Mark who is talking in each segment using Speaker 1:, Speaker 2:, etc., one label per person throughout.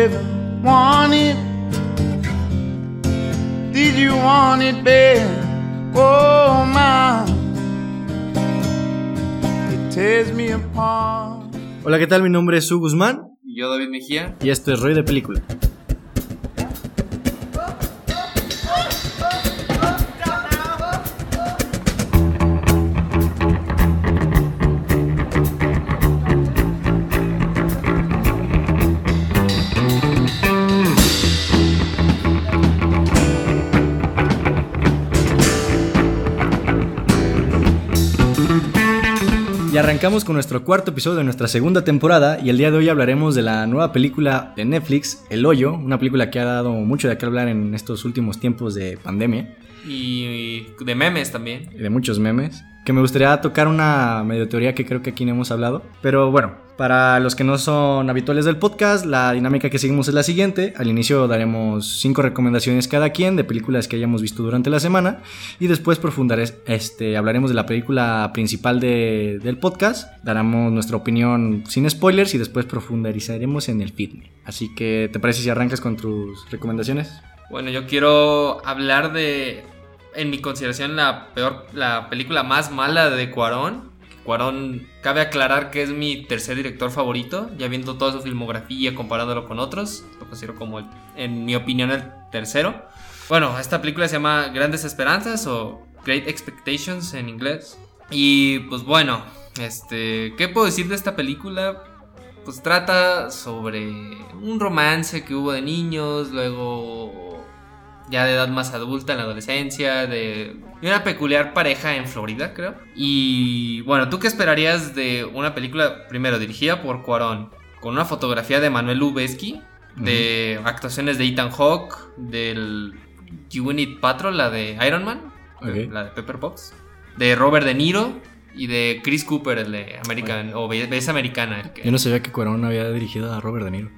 Speaker 1: ever want it? Did you want it bad? Oh my, it tears me apart.
Speaker 2: Hola, ¿qué tal? Mi nombre es Su Guzmán
Speaker 3: Y yo, David Mejía.
Speaker 2: y esto es Roy de Película. Arrancamos con nuestro cuarto episodio de nuestra segunda temporada y el día de hoy hablaremos de la nueva película de Netflix, El Hoyo, una película que ha dado mucho de qué hablar en estos últimos tiempos de pandemia
Speaker 3: Y de memes también.
Speaker 2: y de muchos memes, que me gustaría tocar una medio teoría que creo que aquí no hemos hablado, pero bueno, para los que no son habituales del podcast, la dinámica que seguimos es la siguiente, al inicio daremos cinco recomendaciones cada quien de películas que hayamos visto durante la semana y después este, hablaremos de la película principal de- del podcast, daremos nuestra opinión sin spoilers y después profundizaremos en el fitness. Así que, ¿te parece si arrancas con tus recomendaciones?
Speaker 3: Bueno, yo quiero hablar de, en mi consideración, la peor, la película más mala de Cuarón. Cuarón, cabe aclarar que es mi tercer director favorito, ya viendo toda su filmografía, comparándolo con otros, lo considero como, en mi opinión, el tercero. Bueno, esta película se llama Grandes Esperanzas o Great Expectations en inglés. Y pues bueno, este, ¿qué puedo decir de esta película? Pues trata sobre un romance que hubo de niños, luego ya de edad más adulta en la adolescencia, de de una peculiar pareja en Florida, creo. Y bueno, ¿tú qué esperarías de una película, primero, dirigida por Cuarón, con una fotografía de Manuel Lubezki, de actuaciones de Ethan Hawke, del Gwyneth Paltrow, la de Iron Man, la de Pepper Potts, de Robert De Niro y de Chris Cooper, el de American, o Belleza Americana. el que-
Speaker 2: Yo no sabía que Cuarón había dirigido a Robert De Niro.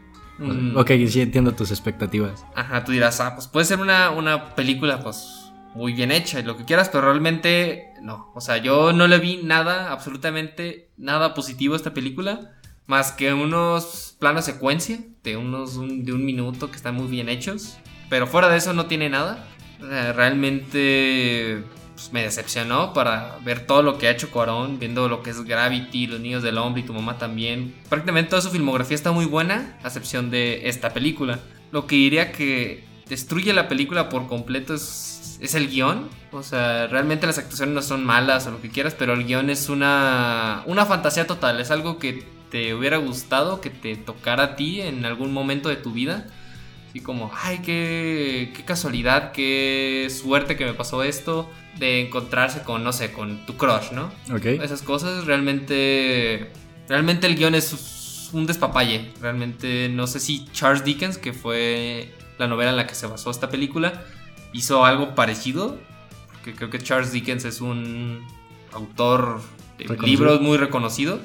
Speaker 3: Mm.
Speaker 2: Ok, sí entiendo tus expectativas.
Speaker 3: Ajá, tú dirás, ah, pues puede ser una, una película, pues, muy bien hecha y lo que quieras, pero realmente no. O sea, yo no le vi nada, absolutamente nada positivo a esta película, más que unos planos secuencia de unos un- de un minuto que están muy bien hechos. Pero fuera de eso no tiene nada. O sea, realmente pues, me decepcionó para ver todo lo que ha hecho Cuarón, viendo lo que es Gravity, Los Niños del Hombre y tu mamá también. Prácticamente toda su filmografía está muy buena, a excepción de esta película. Lo que diría que destruye la película por completo es, es el guion. O sea, realmente las actuaciones no son malas o lo que quieras, pero el guion es una, una fantasía total. Es algo que te hubiera gustado, que te tocara a ti en algún momento de tu vida. Así como, ay, qué, qué casualidad, qué suerte que me pasó esto. De encontrarse con, no sé, con tu crush, ¿no?
Speaker 2: Ok.
Speaker 3: Esas cosas realmente... Realmente el guion es un despapalle. Realmente no sé si Charles Dickens, que fue la novela en la que se basó esta película, hizo algo parecido. Porque creo que Charles Dickens es un autor de
Speaker 2: Reconocido.
Speaker 3: libros muy reconocido.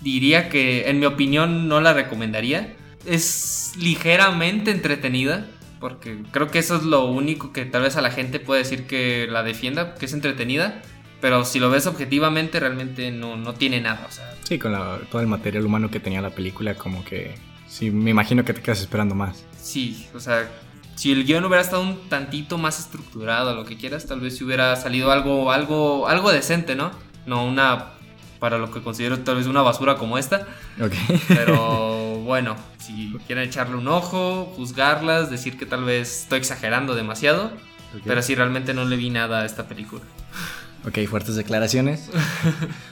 Speaker 3: Diría que, en mi opinión, no la recomendaría. Es ligeramente entretenida. Porque creo que eso es lo único que tal vez a la gente puede decir que la defienda, que es entretenida. Pero si lo ves objetivamente, realmente no, no tiene nada. O sea,
Speaker 2: Sí, con la- todo el material humano que tenía la película, como que... Sí, me imagino que te quedas esperando más.
Speaker 3: sí, o sea, si el guion hubiera estado un tantito más estructurado, lo que quieras, tal vez si hubiera salido algo, algo, algo decente, ¿no? No una, para lo que considero tal vez una basura como esta.
Speaker 2: Ok.
Speaker 3: Pero bueno, si quieren echarle un ojo, juzgarlas, decir que tal vez estoy exagerando demasiado. Pero sí, realmente no le vi nada a esta película.
Speaker 2: Ok, fuertes declaraciones.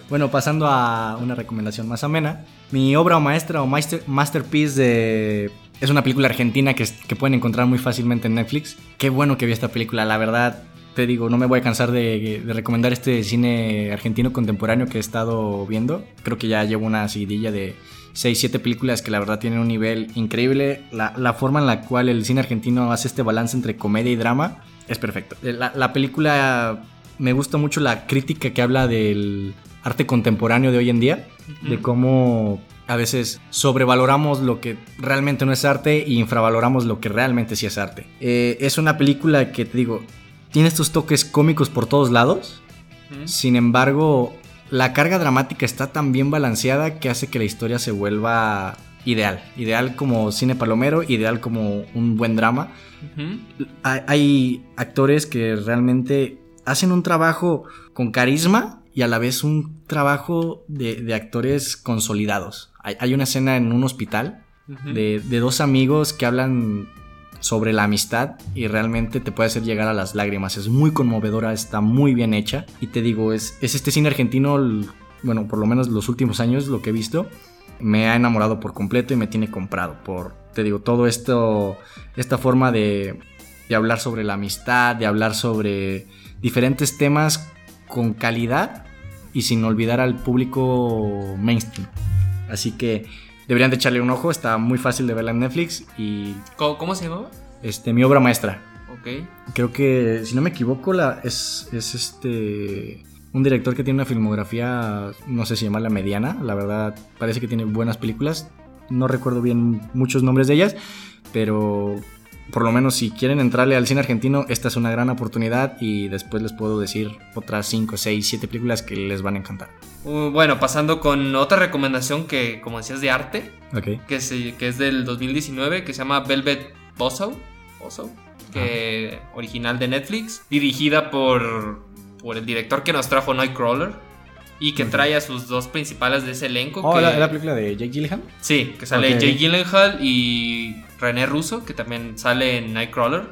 Speaker 2: bueno, pasando a una recomendación más amena. Mi obra maestra o master- masterpiece de... Es una película argentina que, que pueden encontrar muy fácilmente en Netflix. Qué bueno que vi esta película, la verdad. Te digo, no me voy a cansar de, de recomendar este cine argentino contemporáneo que he estado viendo. Creo que ya llevo una seguidilla de 6, 7 películas que la verdad tienen un nivel increíble. La, la forma en la cual el cine argentino hace este balance entre comedia y drama es perfecto. La, la película me gusta mucho la crítica que habla del arte contemporáneo de hoy en día, de cómo a veces sobrevaloramos lo que realmente no es arte y infravaloramos lo que realmente sí es arte. Eh, es una película que te digo, tiene estos toques cómicos por todos lados, sin embargo, la carga dramática está tan bien balanceada que hace que la historia se vuelva ideal. Ideal como cine palomero, ideal como un buen drama. Hay, hay actores que realmente hacen un trabajo con carisma y a la vez un trabajo de, de actores consolidados. Hay, hay una escena en un hospital de dos amigos que hablan sobre la amistad y realmente te puede hacer llegar a las lágrimas. Es muy conmovedora, está muy bien hecha. Y te digo, es, es este cine argentino, bueno, por lo menos los últimos años, lo que he visto, me ha enamorado por completo y me tiene comprado. Por, te digo, todo esto, esta forma de, de hablar sobre la amistad, de hablar sobre diferentes temas con calidad y sin olvidar al público mainstream. Así que deberían de echarle un ojo, está muy fácil de verla en Netflix y
Speaker 3: ¿Cómo, cómo se llamaba?
Speaker 2: este, mi obra maestra.
Speaker 3: Ok.
Speaker 2: Creo que, si no me equivoco, la, es, es este un director que tiene una filmografía, no sé si llamarla mediana, la verdad parece que tiene buenas películas, no recuerdo bien muchos nombres de ellas, pero por lo menos si quieren entrarle al cine argentino, esta es una gran oportunidad y después les puedo decir otras 5, 6, 7 películas que les van a encantar.
Speaker 3: Uh, bueno, pasando con otra recomendación que, como decías, de arte,
Speaker 2: Ok.
Speaker 3: que, se- que es del 2019, que se llama Velvet Buzzsaw, Buzzsaw, que original de Netflix, dirigida por, por el director que nos trajo Nightcrawler y que trae a sus dos principales de ese elenco.
Speaker 2: Oh,
Speaker 3: que-
Speaker 2: ¿la, la película de Jake Gyllenhaal?
Speaker 3: Sí, que sale
Speaker 2: Ok.
Speaker 3: Jake Gyllenhaal y René Russo, que también sale en Nightcrawler.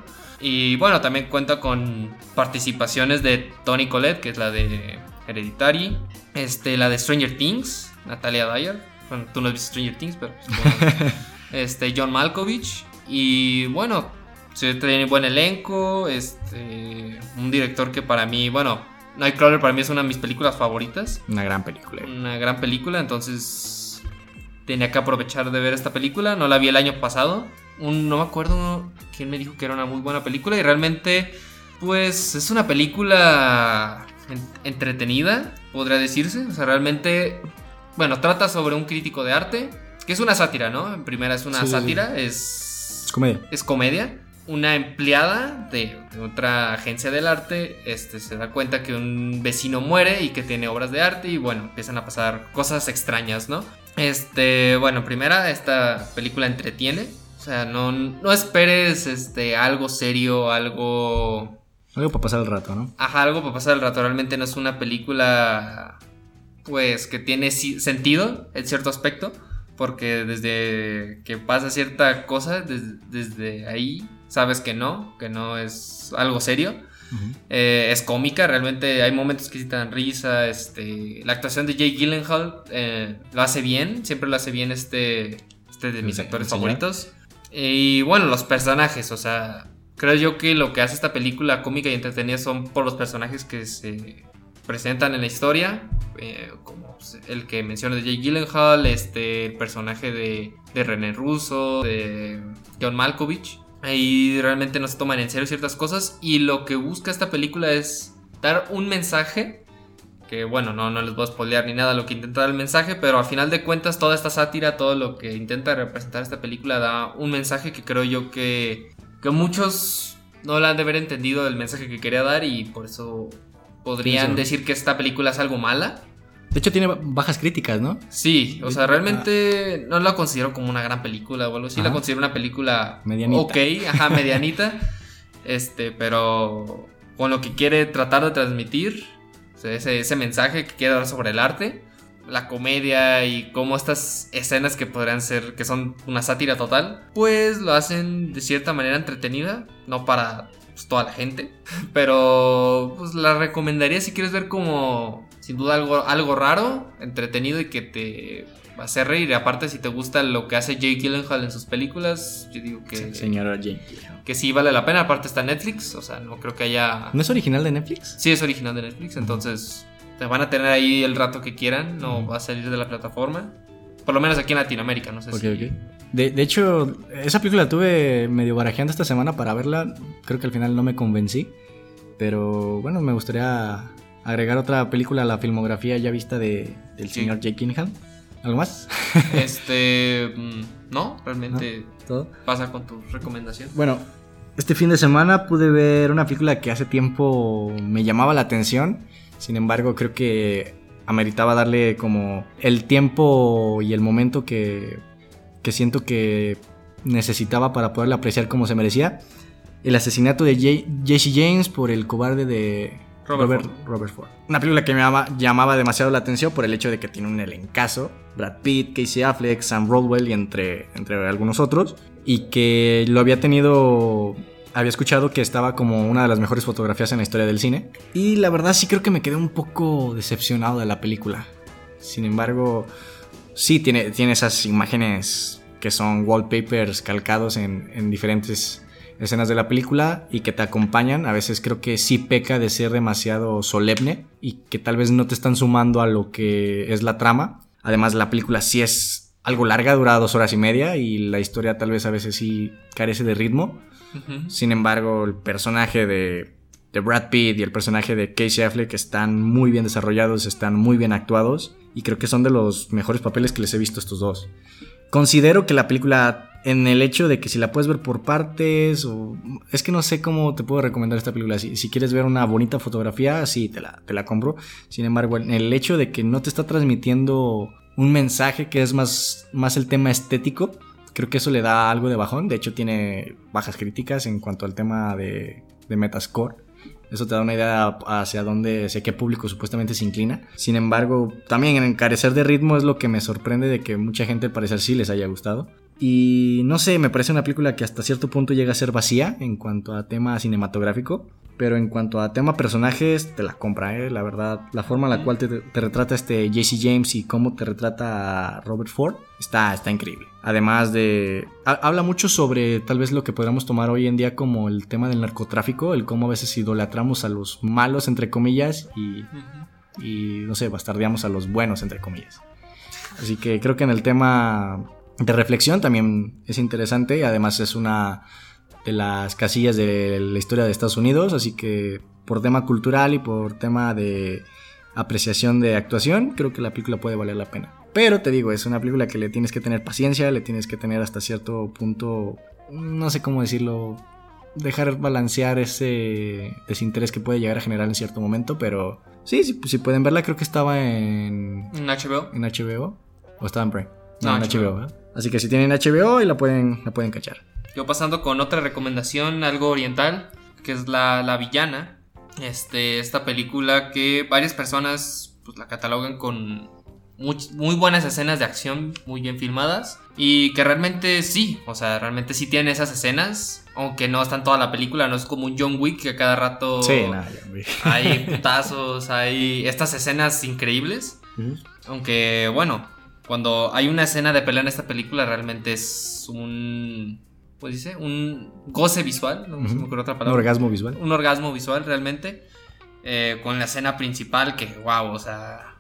Speaker 3: Y bueno, también cuenta con participaciones de Tony Collette, que es la de Hereditary, este, la de Stranger Things, Natalia Dyer. Bueno, tú no has visto Stranger Things, pero supongo. este, John Malkovich. Y bueno, se tiene buen elenco. Este, un director que para mí, bueno, Nightcrawler para mí es una de mis películas favoritas
Speaker 2: Una gran película.
Speaker 3: una gran película, entonces tenía que aprovechar de ver esta película. No la vi el año pasado. Un- no me acuerdo quién me dijo que era una muy buena película y realmente, pues es una película entretenida, podría decirse. O sea, realmente, bueno, trata sobre un crítico de arte, que es una sátira, ¿no? En primera es una
Speaker 2: Sí, sí, sí.
Speaker 3: sátira, es
Speaker 2: Es comedia.
Speaker 3: es comedia. Una empleada de, de otra agencia del arte este, se da cuenta que un vecino muere y que tiene obras de arte y bueno, empiezan a pasar cosas extrañas, ¿no? Este, bueno, primera, esta película entretiene. O sea, no, no esperes este, algo serio, algo
Speaker 2: Algo para pasar el rato, ¿no?
Speaker 3: Ajá, algo para pasar el rato. Realmente no es una película, pues, que tiene sentido en cierto aspecto. Porque desde que pasa cierta cosa, des- desde ahí sabes que no, que no es algo serio. Eh, es cómica, realmente hay momentos que sí te dan risa. Este, la actuación de Jake Gyllenhaal eh, lo hace bien, siempre lo hace bien este, este de mis
Speaker 2: Sí,
Speaker 3: actores favoritos. Y bueno, los personajes, o sea, creo yo que lo que hace esta película cómica y entretenida son por los personajes que se presentan en la historia, eh, como pues, el que mencioné de Jake Gyllenhaal, este, el personaje de, de René Russo, de John Malkovich. Ahí realmente no se toman en serio ciertas cosas y lo que busca esta película es dar un mensaje que bueno, no, no les voy a spoilear ni nada lo que intenta dar el mensaje, pero al final de cuentas toda esta sátira, todo lo que intenta representar esta película da un mensaje que creo yo que, que muchos no la han de haber entendido el mensaje que quería dar y por eso podrían
Speaker 2: Sí, sí.
Speaker 3: decir que esta película es algo mala.
Speaker 2: De hecho, tiene bajas críticas, ¿no?
Speaker 3: Sí, o sea, realmente no la considero como una gran película o algo así, la considero una película
Speaker 2: Medianita.
Speaker 3: ok, ajá, medianita. este, pero con lo que quiere tratar de transmitir, o sea, ese, ese mensaje que quiere dar sobre el arte, la comedia y cómo estas escenas que podrían ser, que son una sátira total, pues lo hacen de cierta manera entretenida, no para pues, toda la gente, pero pues la recomendaría si quieres ver como sin duda algo, algo raro, entretenido y que te va a hacer reír. Aparte, si te gusta lo que hace Jake Gyllenhaal en sus películas, yo digo que,
Speaker 2: Señora Jane.
Speaker 3: que sí vale la pena. Aparte está Netflix, o sea, no creo que haya...
Speaker 2: ¿No es original de Netflix?
Speaker 3: Sí, es original de Netflix, entonces te van a tener ahí el rato que quieran, no va a salir de la plataforma. Por lo menos aquí en Latinoamérica, no sé si...
Speaker 2: ok. De, de hecho, esa película la tuve medio barajeando esta semana para verla. Creo que al final no me convencí. Pero bueno, me gustaría agregar otra película a la filmografía ya vista de, del
Speaker 3: Sí.
Speaker 2: señor Jake Gyllenhaal. ¿Algo más?
Speaker 3: Este... mm, no, realmente
Speaker 2: ¿Todo?
Speaker 3: pasa con tu recomendación.
Speaker 2: Bueno, este fin de semana pude ver una película que hace tiempo me llamaba la atención. Sin embargo, creo que ameritaba darle como el tiempo y el momento que, que siento que necesitaba para poderla apreciar como se merecía. El asesinato de Jesse James por el cobarde de
Speaker 3: Robert
Speaker 2: Robert, Robert Ford. Una película que me llamaba, llamaba demasiado la atención por el hecho de que tiene un elencazo. Brad Pitt, Casey Affleck, Sam Rockwell y entre, entre algunos otros. Y que lo había tenido... Había escuchado que estaba como una de las mejores fotografías en la historia del cine. Y la verdad sí creo que me quedé un poco decepcionado de la película. Sin embargo, sí tiene, tiene esas imágenes que son wallpapers calcados en, en diferentes escenas de la película y que te acompañan. A veces creo que sí peca de ser demasiado solemne y que tal vez no te están sumando a lo que es la trama. Además, la película sí es algo larga, dura dos horas y media y la historia tal vez a veces sí carece de ritmo. Sin embargo, el personaje de, de Brad Pitt y el personaje de Casey Affleck están muy bien desarrollados, están muy bien actuados y creo que son de los mejores papeles que les he visto a estos dos. Considero que la película, en el hecho de que si la puedes ver por partes, o es que no sé cómo te puedo recomendar esta película. Si, si quieres ver una bonita fotografía, sí, te la, te la compro. Sin embargo, en el hecho de que no te está transmitiendo un mensaje que es más, más el tema estético, creo que eso le da algo de bajón. De hecho, tiene bajas críticas en cuanto al tema de, de Metascore. Eso te da una idea hacia dónde, hacia qué público supuestamente se inclina. Sin embargo, también en encarecer de ritmo es lo que me sorprende de que mucha gente al parecer sí les haya gustado. Y no sé, me parece una película que hasta cierto punto llega a ser vacía en cuanto a tema cinematográfico. Pero en cuanto a tema personajes, te la compra, ¿eh? La verdad, la forma en la cual te, te retrata este Jesse James y cómo te retrata a Robert Ford está, está increíble. Además de... ha- habla mucho sobre tal vez lo que podríamos tomar hoy en día como el tema del narcotráfico, el cómo a veces idolatramos a los malos, entre comillas, y, y no sé, bastardeamos a los buenos, entre comillas. Así que creo que en el tema de reflexión también es interesante y además es una de las casillas de la historia de Estados Unidos, así que por tema cultural y por tema de apreciación de actuación, creo que la película puede valer la pena. Pero te digo, es una película que le tienes que tener paciencia, le tienes que tener hasta cierto punto, no sé cómo decirlo, dejar balancear ese desinterés que puede llegar a generar en cierto momento, pero sí, sí, si pueden verla, creo que estaba en,
Speaker 3: En HBO.
Speaker 2: en HBO o estaba en Prime.
Speaker 3: No,
Speaker 2: en
Speaker 3: HBO.
Speaker 2: HBO. Así que si tienen HBO y la pueden, la pueden cachar.
Speaker 3: Yo pasando con otra recomendación, algo oriental, que es La, la Villana. Este, esta película que varias personas pues, la catalogan con much- muy buenas escenas de acción, muy bien filmadas. Y que realmente sí, o sea, realmente sí tiene esas escenas. Aunque no están toda la película, no es como un John Wick que a cada rato
Speaker 2: Sí, nada,
Speaker 3: hay putazos, hay estas escenas increíbles. Aunque, bueno, cuando hay una escena de pelea en esta película, realmente es un. ¿Cómo dice? Un goce visual. No se me ocurre otra
Speaker 2: Un
Speaker 3: palabra.
Speaker 2: orgasmo visual.
Speaker 3: Un orgasmo visual, realmente. eh, con la escena principal, que, wow, o sea.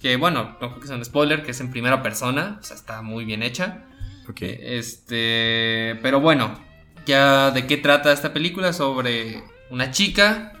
Speaker 3: Que bueno, no creo que sea un spoiler, que es en primera persona. O sea, está muy bien hecha.
Speaker 2: Ok.
Speaker 3: Este, pero bueno, ya de qué trata esta película sobre una chica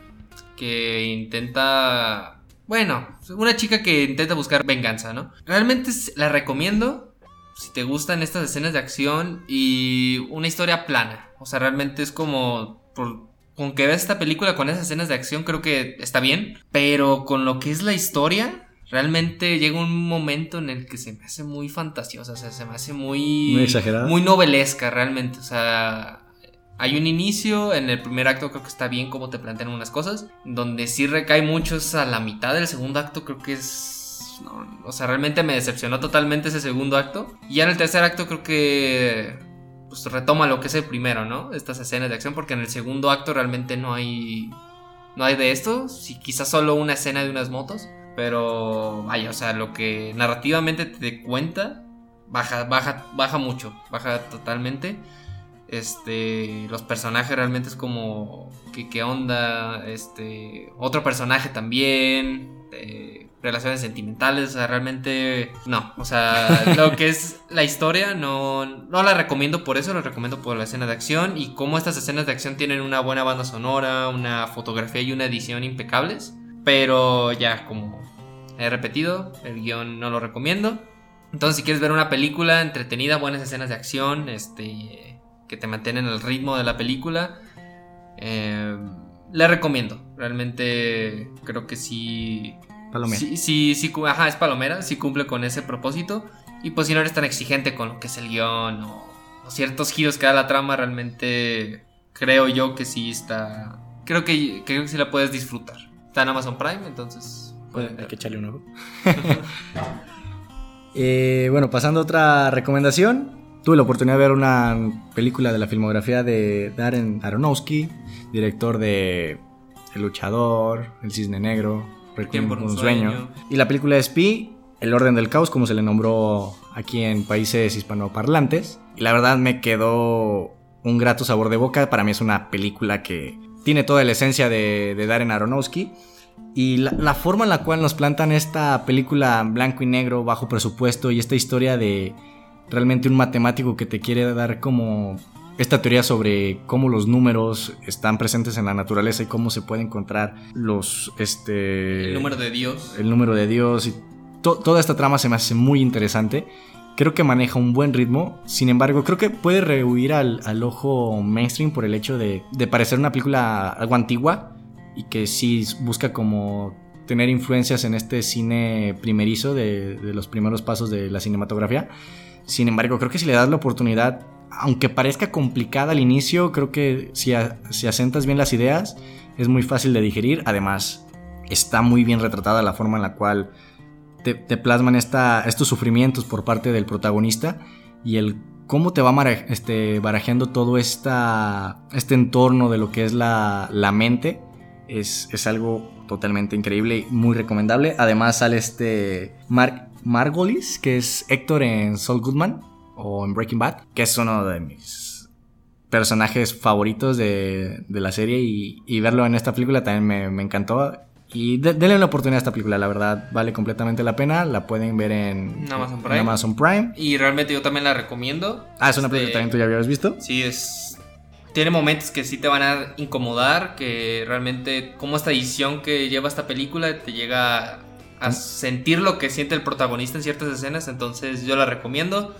Speaker 3: que intenta, bueno, una chica que intenta buscar venganza, ¿no? Realmente la recomiendo si te gustan estas escenas de acción y una historia plana, o sea, realmente es como por con que veas esta película con esas escenas de acción creo que está bien, pero con lo que es la historia Realmente llega un momento en el que se me hace muy fantasiosa, o sea, se me hace muy...
Speaker 2: Muy exagerada.
Speaker 3: Muy novelesca, realmente, o sea... Hay un inicio, en el primer acto creo que está bien cómo te plantean unas cosas, donde sí recae mucho es a la mitad del segundo acto, creo que es... o sea, realmente me decepcionó totalmente ese segundo acto. Y ya en el tercer acto creo que... Pues retoma lo que es el primero, ¿no? Estas escenas de acción, porque en el segundo acto realmente no hay... No hay de esto, sí, quizás solo una escena de unas motos. Pero vaya, o sea, lo que narrativamente te cuenta baja, baja, baja mucho, baja totalmente. Este, los personajes realmente es como que qué onda, este, otro personaje también, eh, relaciones sentimentales, o sea, realmente no, o sea, lo que es la historia no, no la recomiendo por eso, la recomiendo por la escena de acción y cómo estas escenas de acción tienen una buena banda sonora, una fotografía y una edición impecables, pero ya como he repetido, el guion no lo recomiendo. Entonces, si quieres ver una película entretenida, buenas escenas de acción, este, que te mantienen el ritmo de la película, eh, le recomiendo. Realmente creo que sí.
Speaker 2: Palomera.
Speaker 3: Sí, sí, ajá, es palomera, sí cumple con ese propósito. Y pues si no eres tan exigente con lo que es el guion o, o ciertos giros que da la trama, realmente creo yo que sí está... Creo que, creo que sí la puedes disfrutar. Está en Amazon Prime, entonces... pueden
Speaker 2: Hay que echarle un ojo. Eh, bueno, pasando a otra recomendación. Tuve la oportunidad de ver una película de la filmografía de Darren Aronofsky, director de El Luchador, El Cisne Negro, Requiem por un sueño. Y la película es Pi, El Orden del Caos, como se le nombró aquí en países hispanoparlantes. Y la verdad me quedó un grato sabor de boca. Para mí es una película que tiene toda la esencia de, de Darren Aronofsky. Y la, la forma en la cual nos plantan esta película en blanco y negro, bajo presupuesto, y esta historia de realmente un matemático que te quiere dar como esta teoría sobre cómo los números están presentes en la naturaleza y cómo se puede encontrar los este
Speaker 3: El número de Dios.
Speaker 2: el número de Dios y to- toda esta trama se me hace muy interesante. Creo que maneja un buen ritmo, sin embargo, creo que puede rehuir al, al ojo mainstream por el hecho de, de parecer una película algo antigua y que sí busca como tener influencias en este cine primerizo de, de los primeros pasos de la cinematografía. Sin embargo, creo que si le das la oportunidad, aunque parezca complicada al inicio, creo que si, si asentas bien las ideas, es muy fácil de digerir. Además, está muy bien retratada la forma en la cual te, plasman esta, estos sufrimientos por parte del protagonista y el cómo te va este, barajeando todo esta, este entorno de lo que es la, la mente es, es algo totalmente increíble y muy recomendable. Además sale este Mark Margolis, que es Héctor en Saul Goodman o en Breaking Bad, que es uno de mis personajes favoritos de, de la serie y, y verlo en esta película también me, me encantó. Y de- denle la oportunidad a esta película, la verdad vale completamente la pena. La pueden ver en,
Speaker 3: Amazon
Speaker 2: en
Speaker 3: Prime.
Speaker 2: Amazon Prime.
Speaker 3: Y realmente yo también la recomiendo.
Speaker 2: Ah, es una
Speaker 3: Este,
Speaker 2: película que también tú ya habías visto.
Speaker 3: Sí, es. Tiene momentos que sí te van a incomodar, que realmente, como esta edición que lleva esta película te llega a sentir lo que siente el protagonista en ciertas escenas, entonces yo la recomiendo.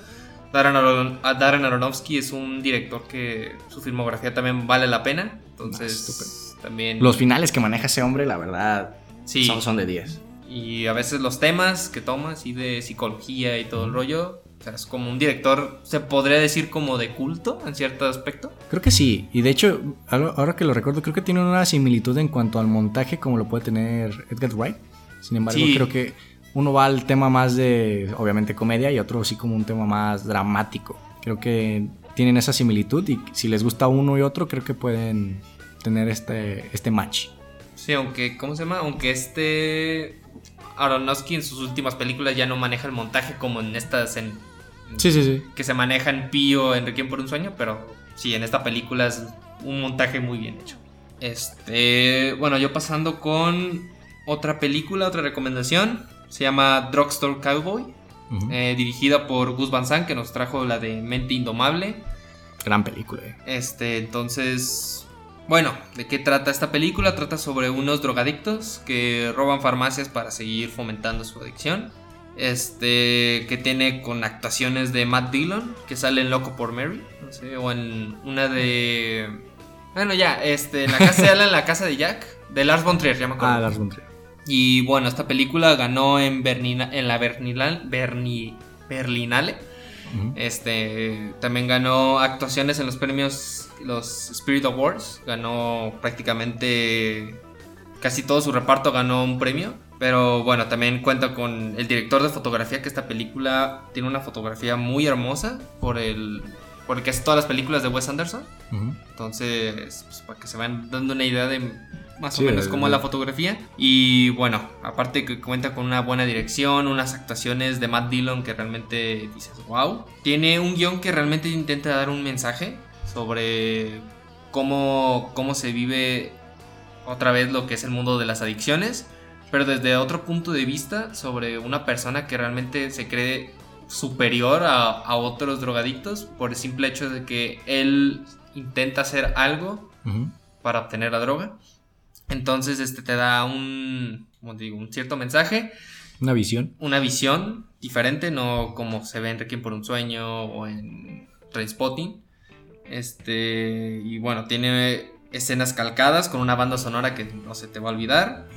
Speaker 3: Darren, Aron- a Darren Aronofsky es un director que su filmografía también vale la pena,
Speaker 2: Ah,
Speaker 3: entonces también...
Speaker 2: Los finales que maneja ese hombre, la verdad,
Speaker 3: sí,
Speaker 2: son, son de 10.
Speaker 3: y a veces los temas que toma, así de psicología y todo el rollo, o sea, es como un director, se podría decir como de culto en cierto aspecto.
Speaker 2: Creo que sí. Y de hecho, ahora que lo recuerdo, creo que tiene una similitud en cuanto al montaje como lo puede tener Edgar Wright. Sin embargo,
Speaker 3: Sí.
Speaker 2: creo que uno va al tema más de, obviamente, comedia y otro sí como un tema más dramático. Creo que tienen esa similitud y si les gusta uno y otro, creo que pueden tener este, este match.
Speaker 3: Sí, aunque, ¿cómo se llama? Aunque este Aronofsky en sus últimas películas ya no maneja el montaje como en estas en,
Speaker 2: Sí, sí, sí.
Speaker 3: que se maneja en Pío en Requiem por un sueño, pero sí, en esta película es un montaje muy bien hecho. Este, bueno, yo pasando con otra película, otra recomendación, se llama Drugstore Cowboy, eh, dirigida por Gus Van Sant, que nos trajo la de Mente Indomable.
Speaker 2: Gran película. eh.
Speaker 3: Este, entonces, bueno, ¿de qué trata esta película? Trata sobre unos drogadictos que roban farmacias para seguir fomentando su adicción. Este, que tiene con actuaciones de Matt Dillon, que sale en Loco por Mary, no sé, o en una de... Bueno, ya, este, en la casa de Alan, la casa de Jack, de Lars von Trier, ya me acuerdo.
Speaker 2: Ah, Lars von Trier.
Speaker 3: Y bueno, esta película ganó en, Bernina- en la Bernilal- Berni- Berlinale. Este también ganó actuaciones en los premios, los Spirit Awards. Ganó prácticamente casi todo su reparto ganó un premio. Pero bueno, también cuenta con el director de fotografía, que esta película tiene una fotografía muy hermosa por el. Por casi todas las películas de Wes Anderson. Entonces, pues, para que se vayan dando una idea de más
Speaker 2: Sí,
Speaker 3: o menos es la fotografía. Y bueno, aparte que cuenta con una buena dirección, unas actuaciones de Matt Dillon que realmente dices, wow. Tiene un guion que realmente intenta dar un mensaje sobre cómo, cómo se vive otra vez lo que es el mundo de las adicciones, pero desde otro punto de vista sobre una persona que realmente se cree superior a, a otros drogadictos por el simple hecho de que él intenta hacer algo para obtener la droga. Entonces este te da un, como te digo, un cierto mensaje,
Speaker 2: Una visión.
Speaker 3: una visión diferente, no como se ve en Requiem por un sueño o en Trainspotting. Este, y bueno, tiene escenas calcadas con una banda sonora que no se te va a olvidar.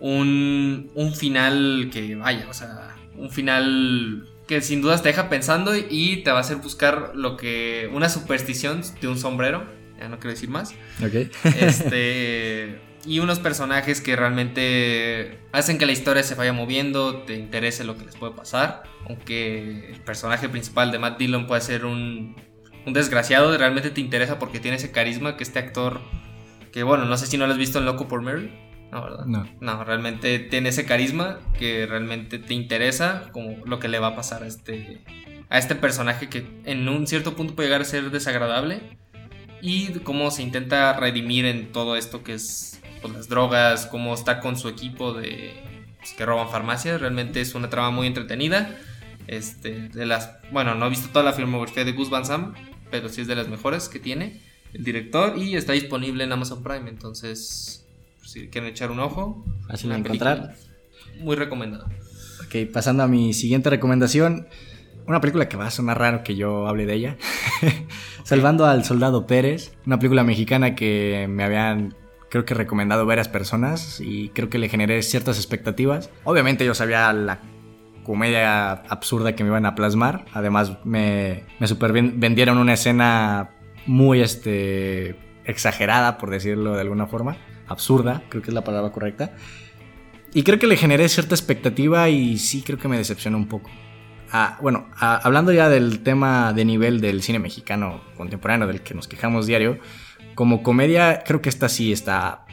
Speaker 3: Un, un final que, vaya, o sea, un final que sin dudas te deja pensando y te va a hacer buscar lo que. una superstición de un sombrero. Ya no quiero decir más.
Speaker 2: Ok.
Speaker 3: Este. y unos personajes que realmente hacen que la historia se vaya moviendo, te interese lo que les puede pasar. Aunque el personaje principal de Matt Dillon puede ser un, un desgraciado, realmente te interesa porque tiene ese carisma que este actor, que bueno, no sé si no lo has visto en Loco por Mary. No, ¿verdad?
Speaker 2: No.
Speaker 3: No, realmente tiene ese carisma que realmente te interesa como lo que le va a pasar a este, a este personaje que en un cierto punto puede llegar a ser desagradable y cómo se intenta redimir en todo esto que es pues, las drogas, cómo está con su equipo de pues, que roban farmacias. Realmente es una trama muy entretenida. Este, de las, bueno, no he visto toda la filmografía de Gus Van Sant, pero sí es de las mejores que tiene el director y está disponible en Amazon Prime. Entonces, si quieren echar un ojo,
Speaker 2: Fácil de encontrar.
Speaker 3: Muy recomendada.
Speaker 2: Ok, pasando a mi siguiente recomendación. Una película que va a sonar raro que yo hable de ella. Salvando al Soldado Pérez. Una película mexicana que me habían, creo que recomendado varias personas y creo que le generé ciertas expectativas. Obviamente yo sabía la comedia absurda que me iban a plasmar. Además me, me super ven- vendieron una escena muy este, exagerada, por decirlo de alguna forma. Absurda, creo que es la palabra correcta. Y creo que le generé cierta expectativa y sí creo que me decepcionó un poco. Ah, bueno, ah, hablando ya del tema de nivel del cine mexicano contemporáneo del que nos quejamos diario, como comedia creo que esta sí está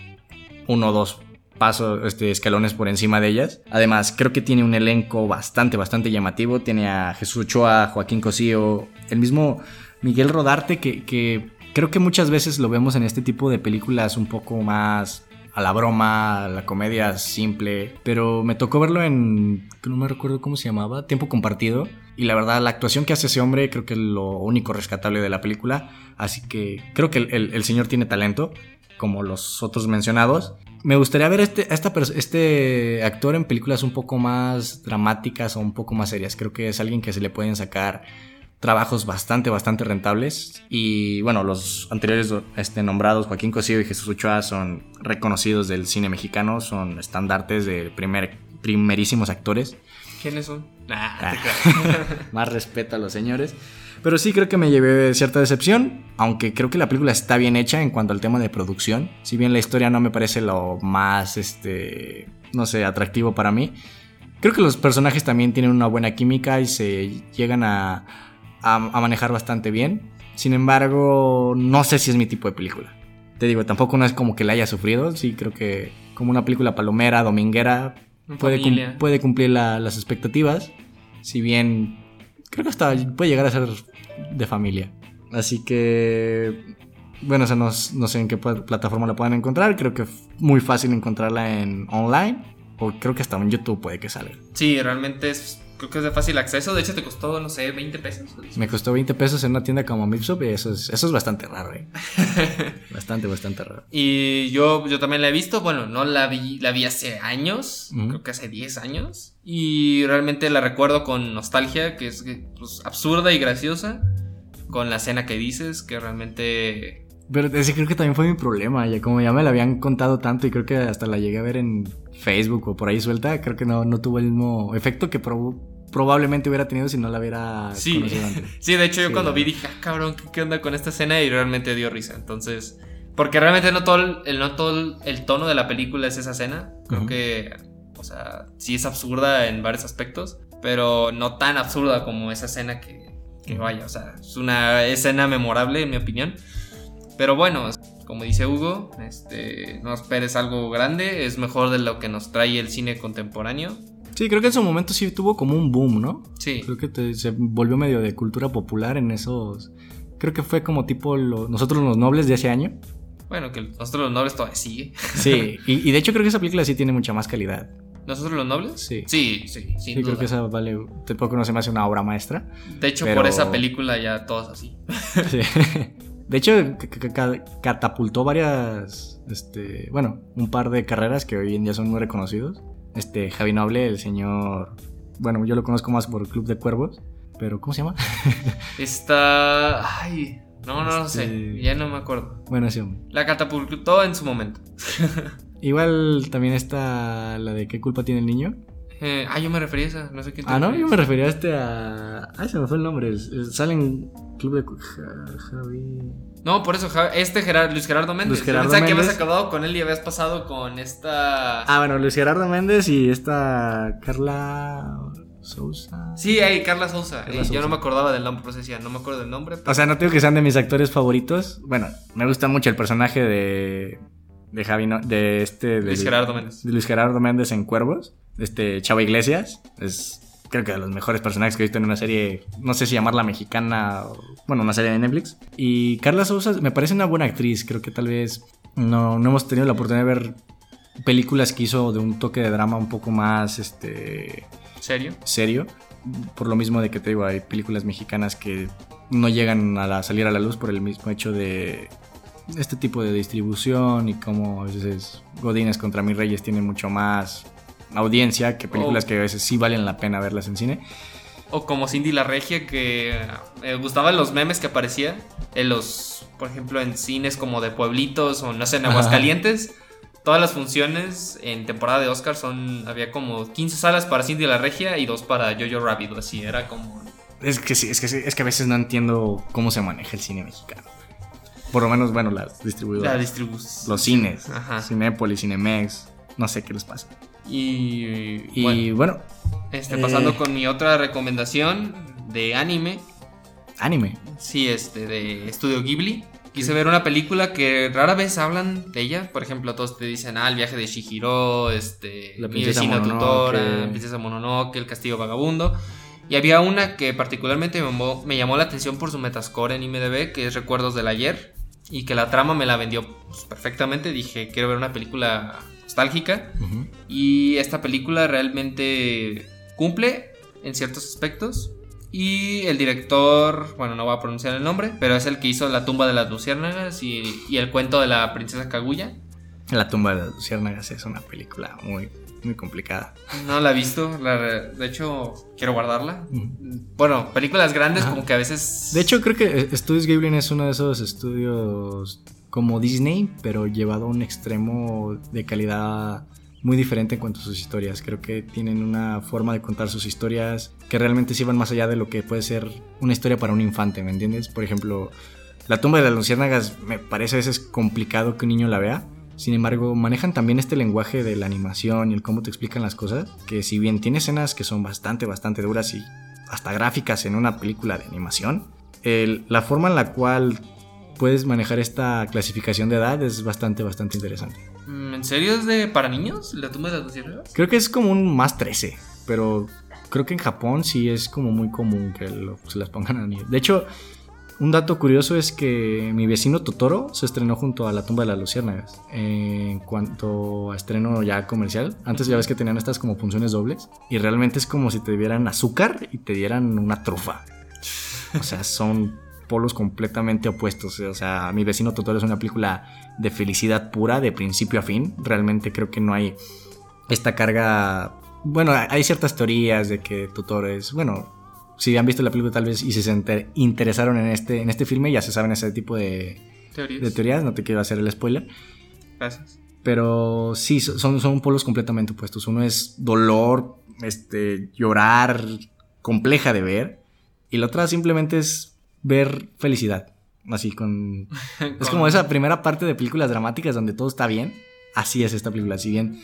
Speaker 2: uno o dos pasos, este, escalones por encima de ellas. Además, creo que tiene un elenco bastante, bastante llamativo. Tiene a Jesús Ochoa, Joaquín Cosío, el mismo Miguel Rodarte, que, que creo que muchas veces lo vemos en este tipo de películas un poco más a la broma, a la comedia simple, pero me tocó verlo en, no me recuerdo cómo se llamaba, Tiempo Compartido, y la verdad la actuación que hace ese hombre creo que es lo único rescatable de la película, así que creo que el, el- señor tiene talento, como los otros mencionados. Me gustaría ver este, esta este actor en películas un poco más dramáticas o un poco más serias, creo que es alguien que se le pueden sacar trabajos bastante, bastante rentables. Y bueno, los anteriores este, nombrados, Joaquín Cosío y Jesús Ochoa, son reconocidos del cine mexicano, son estandartes de primer, primerísimos actores.
Speaker 3: ¿Quiénes son? Nah,
Speaker 2: Ah.
Speaker 3: te creas.
Speaker 2: Más respeto a los señores. Pero sí creo que me llevé cierta decepción, aunque creo que la película está bien hecha en cuanto al tema de producción. Si bien la historia no me parece lo más, este, no sé, atractivo para mí. Creo que los personajes también tienen una buena química y se llegan a, a, a manejar bastante bien. Sin embargo, no sé si es mi tipo de película. Te digo, tampoco no es como que la haya sufrido. Sí, creo que como una película palomera, dominguera, puede, cum-
Speaker 3: familia.
Speaker 2: puede cumplir la- las expectativas. Si bien creo que hasta puede llegar a ser de familia. Así que, bueno, o sea, no, no sé en qué pla- plataforma la puedan encontrar. Creo que es muy fácil encontrarla en online. O creo que hasta en YouTube puede que salga.
Speaker 3: Sí, realmente es, creo que es de fácil acceso. De hecho, te costó, no sé, 20 pesos.
Speaker 2: Me costó 20 pesos en una tienda como Mipsop y eso es, eso es bastante raro, ¿eh? bastante, bastante raro.
Speaker 3: Y yo, yo también la he visto. Bueno, no la vi, la vi hace años.
Speaker 2: Ujú.
Speaker 3: Creo que hace 10 años. Y realmente la recuerdo con nostalgia, que es pues, absurda y graciosa. Con la escena que dices, que realmente.
Speaker 2: Pero ese creo que también fue mi problema. Ya como ya me la habían contado tanto y creo que hasta la llegué a ver en Facebook o por ahí suelta, creo que no, no tuvo el mismo efecto que prob- probablemente hubiera tenido si no la hubiera
Speaker 3: Sí.
Speaker 2: conocido antes.
Speaker 3: Sí, de hecho, yo
Speaker 2: Sí,
Speaker 3: cuando vi dije, ah, cabrón, ¿qué, qué onda con esta escena? Y realmente dio risa. Entonces. Porque realmente no todo el, no todo el, el tono de la película es esa escena. Creo
Speaker 2: Ujú.
Speaker 3: que. O sea, sí es absurda en varios aspectos. Pero no tan absurda como esa escena que. Que vaya, o sea, es una escena memorable, en mi opinión. Pero bueno, como dice Hugo, este, no esperes algo grande. Es mejor de lo que nos trae el cine contemporáneo.
Speaker 2: Sí, creo que en su momento sí tuvo como un boom, ¿no?
Speaker 3: Sí.
Speaker 2: Creo que te- se volvió medio de cultura popular en esos... Creo que fue como tipo lo- nosotros los nobles de ese año.
Speaker 3: Bueno, que nosotros los nobles todavía sigue.
Speaker 2: Sí, y, y de hecho creo que esa película sí tiene mucha más calidad.
Speaker 3: ¿Nosotros los nobles?
Speaker 2: Sí.
Speaker 3: Sí, sí, sin
Speaker 2: Sí,
Speaker 3: duda.
Speaker 2: creo que esa vale, tampoco no se me hace una obra maestra.
Speaker 3: De hecho,
Speaker 2: pero-
Speaker 3: por esa película ya todos así.
Speaker 2: Sí. De hecho, ca- ca- ca- catapultó varias, este, bueno, un par de carreras que hoy en día son muy reconocidos. Este, Javi Noble, el señor, bueno, yo lo conozco más por Club de Cuervos, pero ¿cómo se llama?
Speaker 3: Está. Ay. No, no, no sé.
Speaker 2: Este-
Speaker 3: Ya no me acuerdo.
Speaker 2: Bueno, hombre.
Speaker 3: La catapultó en su momento.
Speaker 2: Igual también está la de ¿Qué culpa tiene el niño?
Speaker 3: Eh, ah, yo me refería a esa, no sé quién te
Speaker 2: Ah, no, yo me refería a este a. Ay, se me fue el nombre. es- es- Sale en Club de. Ja- Javi.
Speaker 3: No, por eso, este Gerard, Luis Gerardo Méndez.
Speaker 2: Luis Gerardo
Speaker 3: pensaba que habías
Speaker 2: Méndez.
Speaker 3: acabado con él y habías pasado con esta.
Speaker 2: Ah, bueno, Luis Gerardo Méndez y esta Carla Sousa.
Speaker 3: Sí, ahí, Carla Sousa.
Speaker 2: Carla
Speaker 3: Eh, Yo no me acordaba del nombre, por eso decía, no me acuerdo del nombre. pero-
Speaker 2: O sea, no tengo que sean de mis actores favoritos. Bueno, me gusta mucho el personaje de. De Javi, no- de este. de-
Speaker 3: Luis Gerardo Méndez.
Speaker 2: de Luis Gerardo Méndez en Cuervos. Este Chavo Iglesias. Es creo que de los mejores personajes que he visto en una serie. No sé si llamarla mexicana. o- bueno, una serie de Netflix. Y Carla Sousa me parece una buena actriz. Creo que tal vez no, no hemos tenido la oportunidad de ver películas que hizo de un toque de drama un poco más este
Speaker 3: ¿Serio?
Speaker 2: serio. Por lo mismo de que te digo, hay películas mexicanas que no llegan a la- salir a la luz por el mismo hecho de este tipo de distribución y como a veces Godines contra mis reyes tienen mucho más audiencia que películas
Speaker 3: Oh.
Speaker 2: que a veces sí valen la pena verlas en cine.
Speaker 3: O como Cindy la Regia, que me gustaban los memes que aparecían en los, por ejemplo, en cines como de pueblitos o no sé, en
Speaker 2: Ajá.
Speaker 3: Aguascalientes. Todas las funciones en temporada de Oscar son. Había como 15 salas para Cindy la Regia y dos para Jojo Rabbit. Así era como.
Speaker 2: Es que sí, es que, sí, es que a veces no entiendo cómo se maneja el cine mexicano. Por lo menos, bueno, las
Speaker 3: La
Speaker 2: distribuidoras.
Speaker 3: distribución.
Speaker 2: los cines.
Speaker 3: Ajá.
Speaker 2: Cinépolis, Cinemex. No sé qué les pasa.
Speaker 3: Y.
Speaker 2: Y
Speaker 3: bueno,
Speaker 2: bueno,
Speaker 3: este,
Speaker 2: eh.
Speaker 3: pasando con mi otra recomendación de anime.
Speaker 2: anime.
Speaker 3: Sí, este, de Estudio Ghibli. Quise ver una película que rara vez hablan de ella. Por ejemplo, todos te dicen, ah, el viaje de Shihiro, este,
Speaker 2: La
Speaker 3: mi
Speaker 2: princesa
Speaker 3: vecina
Speaker 2: Mononoke.
Speaker 3: tutora, princesa Mononoke, el castillo vagabundo. Y había una que particularmente me llamó, me llamó la atención por su metascore en IMDb, que es Recuerdos del Ayer. Y que la trama me la vendió pues, perfectamente. Dije, quiero ver una película nostálgica. Y esta película realmente cumple en ciertos aspectos. Y el director, bueno, no voy a pronunciar el nombre, pero es el que hizo La tumba de las luciérnagas y, y el cuento de la princesa Kaguya.
Speaker 2: La tumba de las luciérnagas es una película muy, muy complicada.
Speaker 3: No la he visto, la de hecho quiero guardarla. Bueno, películas grandes
Speaker 2: Ajá.
Speaker 3: como que a veces...
Speaker 2: De hecho, creo que Studios Ghibli es uno de esos estudios como Disney, pero llevado a un extremo de calidad muy diferente en cuanto a sus historias. Creo que tienen una forma de contar sus historias que realmente sí van más allá de lo que puede ser una historia para un infante, ¿me entiendes? Por ejemplo, La tumba de las luciérnagas me parece a veces complicado que un niño la vea. Sin embargo, manejan también este lenguaje de la animación y el cómo te explican las cosas, que si bien tiene escenas que son bastante, bastante duras y hasta gráficas en una película de animación, el- la forma en la cual puedes manejar esta clasificación de edad es bastante, bastante interesante.
Speaker 3: Mm, ¿En serio es de para niños? ¿La tumba de las luciérnagas?
Speaker 2: Creo que es como un más 13, pero creo que en Japón sí es como muy común que lo- se las pongan a niños. De hecho, un dato curioso es que mi vecino Totoro se estrenó junto a La tumba de las luciérnagas. En cuanto a estreno ya comercial, antes ya ves que tenían estas como funciones dobles y realmente es como si te dieran azúcar y te dieran una trufa. O sea, son polos completamente opuestos. O sea, mi vecino Totoro es una película de felicidad pura, de principio a fin. Realmente creo que no hay esta carga. Bueno, hay ciertas teorías de que Totoro es. Bueno, si han visto la película tal vez y si se interesaron en este, en este filme, ya se saben ese tipo de,
Speaker 3: Teorías.
Speaker 2: de teorías. No te quiero hacer el spoiler.
Speaker 3: Gracias.
Speaker 2: Pero sí, so- son, son polos completamente opuestos. Uno es dolor, este, llorar, compleja de ver. Y la otra simplemente es ver felicidad. Así con... Es como esa primera parte de películas dramáticas donde todo está bien. Así es esta película. Si bien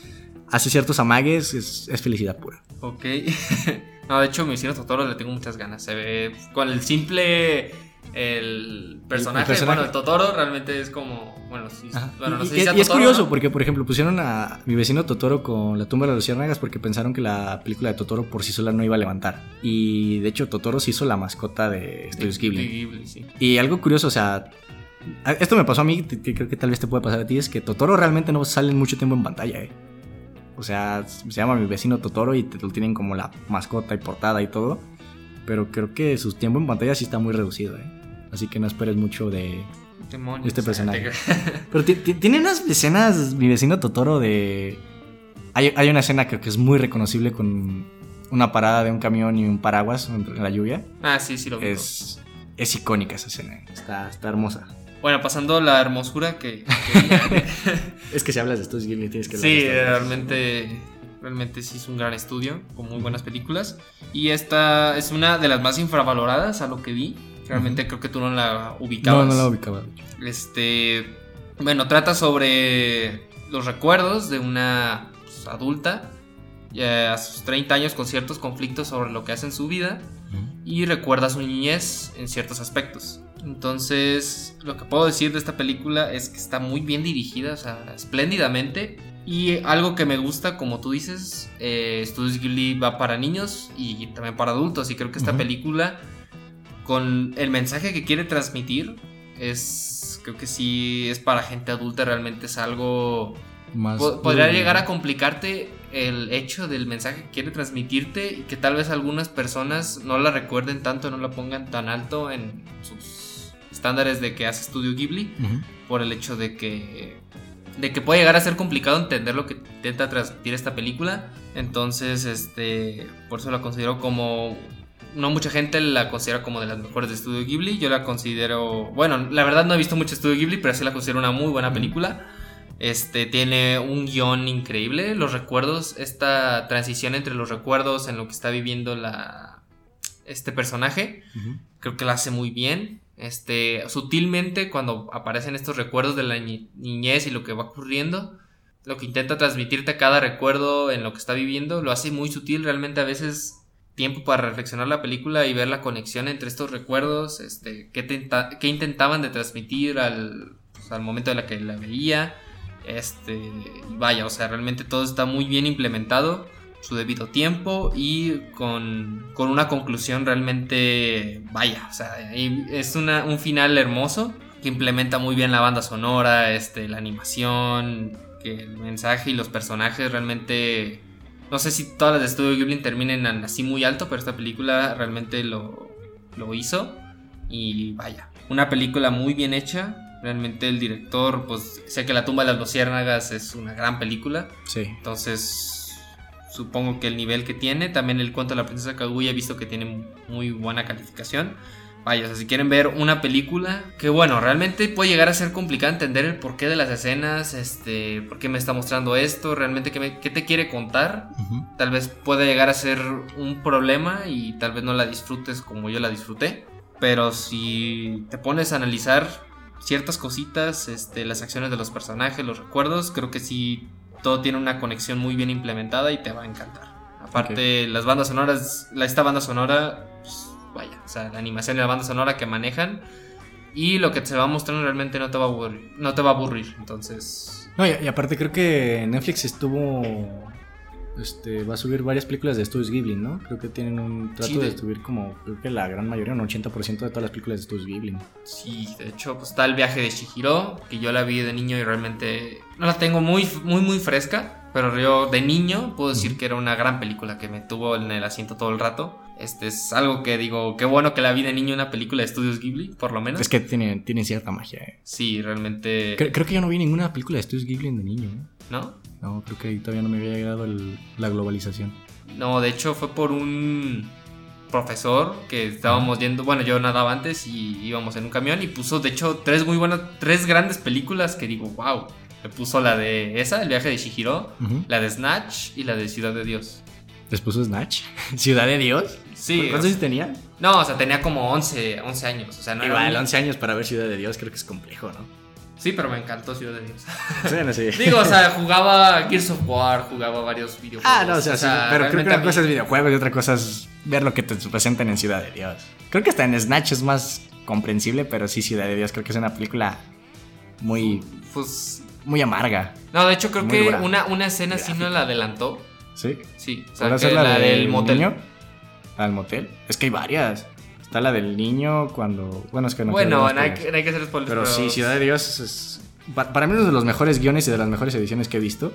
Speaker 2: hace ciertos amagues, es, es felicidad pura.
Speaker 3: Ok. no, de hecho, mi vecino Totoro le tengo muchas ganas. Se ve con el simple. El personaje,
Speaker 2: personaje.
Speaker 3: bueno, el Totoro realmente es como. Bueno, sí, bueno, no sé
Speaker 2: y-
Speaker 3: si sea
Speaker 2: y es curioso
Speaker 3: ¿no?
Speaker 2: porque, por ejemplo, pusieron a mi vecino Totoro con la tumba de las luciérnagas porque pensaron que la película de Totoro por sí sola no iba a levantar. Y de hecho, Totoro se hizo la mascota de Studios Ghibli.
Speaker 3: Ghibli, sí.
Speaker 2: Y algo curioso, o sea, esto me pasó a mí, que que creo que tal vez te puede pasar a ti, es que Totoro realmente no sale mucho tiempo en pantalla, ¿eh? O sea, se llama mi vecino Totoro y te lo tienen como la mascota y portada y todo. Pero creo que su tiempo en pantalla sí está muy reducido, ¿eh? Así que no esperes mucho de...
Speaker 3: Demonios,
Speaker 2: Este
Speaker 3: sea,
Speaker 2: personaje. Pero ti- ti- tiene unas escenas, mi vecino Totoro, de... Hay, hay una escena que, que es muy reconocible con una parada de un camión y un paraguas en la lluvia.
Speaker 3: ah, sí, sí lo vi.
Speaker 2: Es, es icónica esa escena, ¿eh? está, está hermosa.
Speaker 3: Bueno, pasando la hermosura que. que-
Speaker 2: Es que si hablas de estos Ghibli tienes que
Speaker 3: sí, realmente. Realmente sí es un gran estudio, con muy buenas películas. Y esta es una de las más infravaloradas a lo que vi. Realmente creo que tú no la ubicabas.
Speaker 2: No, no la ubicaba.
Speaker 3: Este, bueno, trata sobre los recuerdos de una pues, adulta ya a sus 30 años con ciertos conflictos sobre lo que hace en su vida y recuerda su niñez en ciertos aspectos. Entonces, lo que puedo decir de esta película es que está muy bien dirigida, o sea, espléndidamente. Y algo que me gusta, como tú dices, eh, Studios Ghibli va para niños y también para adultos. Y creo que esta película, con el mensaje que quiere transmitir, es. Creo que sí es para gente adulta, realmente es algo.
Speaker 2: Más
Speaker 3: po- podría llegar a complicarte el hecho del mensaje que quiere transmitirte y que tal vez algunas personas no la recuerden tanto, no la pongan tan alto en sus estándares de que hace Studio Ghibli por el hecho de que de que puede llegar a ser complicado entender lo que intenta transmitir esta película. Entonces este por eso la considero como no mucha gente la considera como de las mejores de Studio Ghibli. Yo la considero bueno la verdad no he visto mucho Studio Ghibli pero sí la considero una muy buena película. Este tiene un guion increíble. Los recuerdos esta transición entre los recuerdos en lo que está viviendo la este personaje creo que la hace muy bien. Este, sutilmente cuando aparecen estos recuerdos de la ni- niñez y lo que va ocurriendo, lo que intenta transmitirte cada recuerdo en lo que está viviendo, lo hace muy sutil, realmente a veces tiempo para reflexionar la película y ver la conexión entre estos recuerdos, este, qué, qué intentaban de transmitir al, pues, al momento de la que la veía, este, vaya, o sea, realmente todo está muy bien implementado su debido tiempo y con, con una conclusión realmente, vaya, o sea, es una, un final hermoso que implementa muy bien la banda sonora, este, la animación, que el mensaje y los personajes realmente... No sé si todas las de Studio Ghibli terminen en así muy alto, pero esta película realmente lo, lo hizo. Y vaya, una película muy bien hecha. Realmente el director, pues sé que La tumba de las luciérnagas es una gran película.
Speaker 2: Sí.
Speaker 3: Entonces, supongo que el nivel que tiene, también el cuento de la princesa Kaguya he visto que tiene muy buena calificación. Vaya, o sea, si quieren ver una película, que bueno, realmente puede llegar a ser complicado entender el porqué de las escenas, este, por qué me está mostrando esto, realmente qué, me- qué te quiere contar. Tal vez puede llegar a ser un problema y tal vez no la disfrutes como yo la disfruté. Pero si te pones a analizar ciertas cositas, este, las acciones de los personajes, los recuerdos, creo que sí todo tiene una conexión muy bien implementada y te va a encantar. Aparte, las bandas sonoras, la, esta banda sonora, pues, vaya, o sea, la animación y la banda sonora que manejan y lo que se va mostrando realmente no te va a aburrir. No te va a aburrir entonces,
Speaker 2: No, y, y aparte creo que Netflix estuvo. Este, va a subir varias películas de Studios Ghibli, ¿no? Creo que tienen un trato
Speaker 3: Sí,
Speaker 2: de...
Speaker 3: de-
Speaker 2: subir como, creo que la gran mayoría, un 80% de todas las películas de Studios Ghibli.
Speaker 3: Sí, de hecho, pues está el viaje de Shihiro, que yo la vi de niño y realmente no la tengo muy, muy, muy fresca, pero yo de niño puedo decir que era una gran película que me tuvo en el asiento todo el rato. Este es algo que digo, qué bueno que la vi de niño una película de estudios Ghibli, por lo menos.
Speaker 2: Es que tiene, tiene cierta magia, eh.
Speaker 3: Sí, realmente.
Speaker 2: Cre- creo que yo no vi ninguna película de Studios Ghibli de niño, ¿eh?
Speaker 3: ¿No?
Speaker 2: No, creo que todavía no me había llegado el- la globalización.
Speaker 3: No, de hecho fue por un profesor que estábamos yendo, bueno, yo nadaba antes y íbamos en un camión y puso, de hecho, tres muy buenas, tres grandes películas que digo, wow. Le puso la de esa, El viaje de Shihiro, la de Snatch y la de Ciudad de Dios.
Speaker 2: ¿Les puso Snatch? ¿Ciudad de Dios?
Speaker 3: Sí,
Speaker 2: ¿Cuántos años tenía?
Speaker 3: No, o sea, tenía como 11, 11 años. O sea, no era
Speaker 2: Igual,
Speaker 3: un-
Speaker 2: 11 años para ver Ciudad de Dios, creo que es complejo, ¿no?
Speaker 3: Sí, pero me encantó Ciudad de Dios.
Speaker 2: Sí, no sé.
Speaker 3: Digo, o sea, jugaba Gears of War, jugaba varios videojuegos.
Speaker 2: Ah, no, o sea, sí, pero creo que una
Speaker 3: mí-
Speaker 2: cosa es videojuegos y otra cosa es ver lo que te presentan en Ciudad de Dios. Creo que hasta en Snatch es más comprensible, pero sí Ciudad de Dios creo que es una película muy,
Speaker 3: Pues.
Speaker 2: muy amarga.
Speaker 3: No, de hecho, creo que
Speaker 2: dura.
Speaker 3: una, una escena sí no la adelantó.
Speaker 2: ¿Sí?
Speaker 3: Sí, o sea,
Speaker 2: ¿Podrá
Speaker 3: que
Speaker 2: ser
Speaker 3: la, del motel.
Speaker 2: del motel? Es que hay varias. Está la del niño cuando... Bueno, es que no
Speaker 3: bueno, no hay, que, no hay que hacer spoilers.
Speaker 2: Pero sí, Ciudad de Dios es... es- pa- para mí uno de los mejores guiones y de las mejores ediciones que he visto.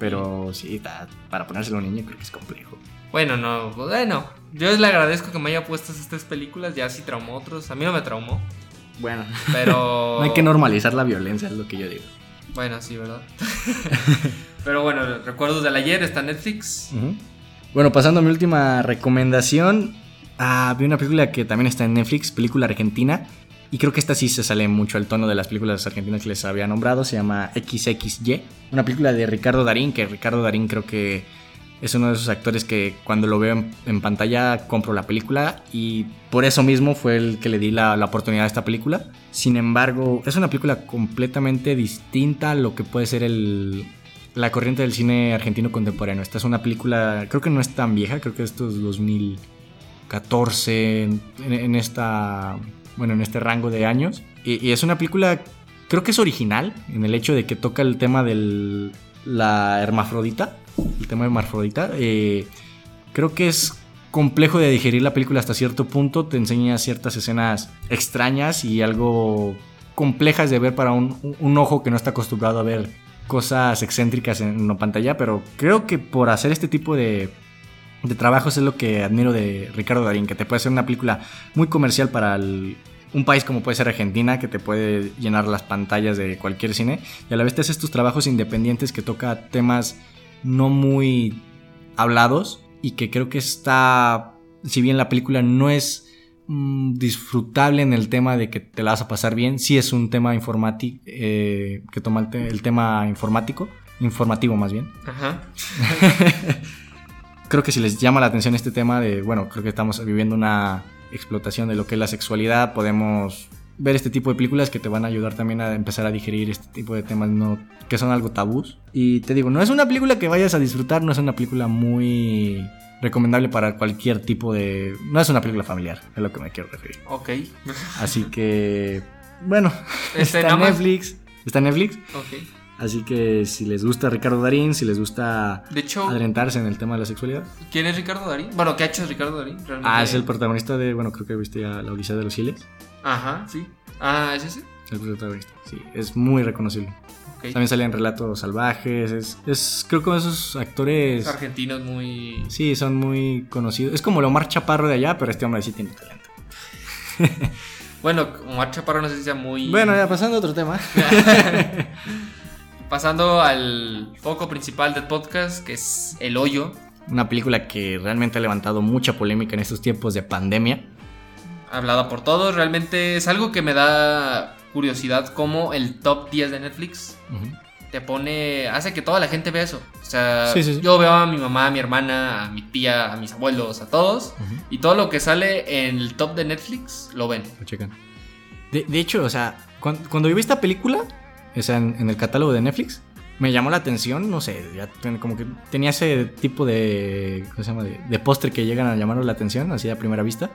Speaker 2: Pero sí, para ponérselo a un niño creo que es complejo.
Speaker 3: Bueno, no, bueno. Yo le agradezco que me haya puesto estas películas. Ya sí traumó otros. A mí no me traumó.
Speaker 2: Bueno.
Speaker 3: Pero.
Speaker 2: No hay que normalizar la violencia, es lo que yo digo.
Speaker 3: Bueno, sí, ¿verdad? Pero bueno, recuerdos del ayer está Netflix.
Speaker 2: Bueno, pasando a mi última recomendación. Ah, vi una película que también está en Netflix, película argentina. Y creo que esta sí se sale mucho al tono de las películas argentinas que les había nombrado. Se llama XXY. Una película de Ricardo Darín, que Ricardo Darín creo que es uno de esos actores que cuando lo veo en, pantalla compro la película y por eso mismo fue el que le di la, oportunidad a esta película. Sin embargo, es una película completamente distinta a lo que puede ser la corriente del cine argentino contemporáneo. Esta es una película, creo que no es tan vieja, creo que esto es 2014, en, esta, bueno, en este rango de años. Y, y, es una película, creo que es original, en el hecho de que toca el tema de la hermafrodita, el tema de hermafrodita. Eh, creo que es complejo de digerir la película hasta cierto punto, te enseña ciertas escenas extrañas y algo complejas de ver para un, un ojo que no está acostumbrado a ver cosas excéntricas en una pantalla, pero creo que por hacer este tipo de, de trabajos es lo que admiro de Ricardo Darín, que te puede hacer una película muy comercial para el, un país como puede ser Argentina, que te puede llenar las pantallas de cualquier cine, y a la vez te haces tus trabajos independientes que toca temas no muy hablados y que creo que está, si bien la película no es mmm, disfrutable en el tema de que te la vas a pasar bien, sí es un tema informático, eh, que toma el, te el, tema informático, informativo más bien.
Speaker 3: Ajá.
Speaker 2: creo que si les llama la atención este tema de, bueno, creo que estamos viviendo una explotación de lo que es la sexualidad, podemos ver este tipo de películas que te van a ayudar también a empezar a digerir este tipo de temas no, que son algo tabús. Y te digo, no es una película que vayas a disfrutar, no es una película muy recomendable para cualquier tipo de... No es una película familiar, es lo que me quiero referir.
Speaker 3: Ok.
Speaker 2: Así que, bueno, está, está en Netflix. Está en Netflix.
Speaker 3: Ok.
Speaker 2: Así que si les gusta Ricardo Darín, si les gusta
Speaker 3: de hecho,
Speaker 2: adelantarse en el tema de la sexualidad.
Speaker 3: ¿Quién es Ricardo Darín? Bueno, ¿qué ha hecho Ricardo Darín?
Speaker 2: Realmente... Ah, es el protagonista de, bueno, creo que viste ya La Odisea de los Giles.
Speaker 3: Ajá, sí. Ah, ¿es ese?
Speaker 2: El protagonista, sí. Es muy reconocible. Okay. También sale en Relatos Salvajes. Es, es creo que esos actores...
Speaker 3: Argentinos muy...
Speaker 2: Sí, son muy conocidos. Es como el Omar Chaparro de allá, pero este hombre sí tiene talento.
Speaker 3: bueno, Omar Chaparro no sé si sea muy...
Speaker 2: Bueno, ya pasando a otro tema.
Speaker 3: Pasando al foco principal del podcast, que es El Hoyo.
Speaker 2: Una película que realmente ha levantado mucha polémica en estos tiempos de pandemia.
Speaker 3: Hablada por todos, realmente es algo que me da curiosidad como el top 10 de Netflix uh -huh. te pone, hace que toda la gente vea eso. O sea, sí, sí, sí. yo veo a mi mamá, a mi hermana, a mi tía, a mis abuelos, a todos, uh -huh. y todo lo que sale en el top de Netflix lo ven.
Speaker 2: Lo checan. De, de hecho, o sea, cuando, cuando yo vi esta película, sea, en, el catálogo de Netflix, me llamó la atención, no sé, ya como que tenía ese tipo de, ¿cómo se llama? De, de póster que llegan a llamarnos la atención, así a primera vista.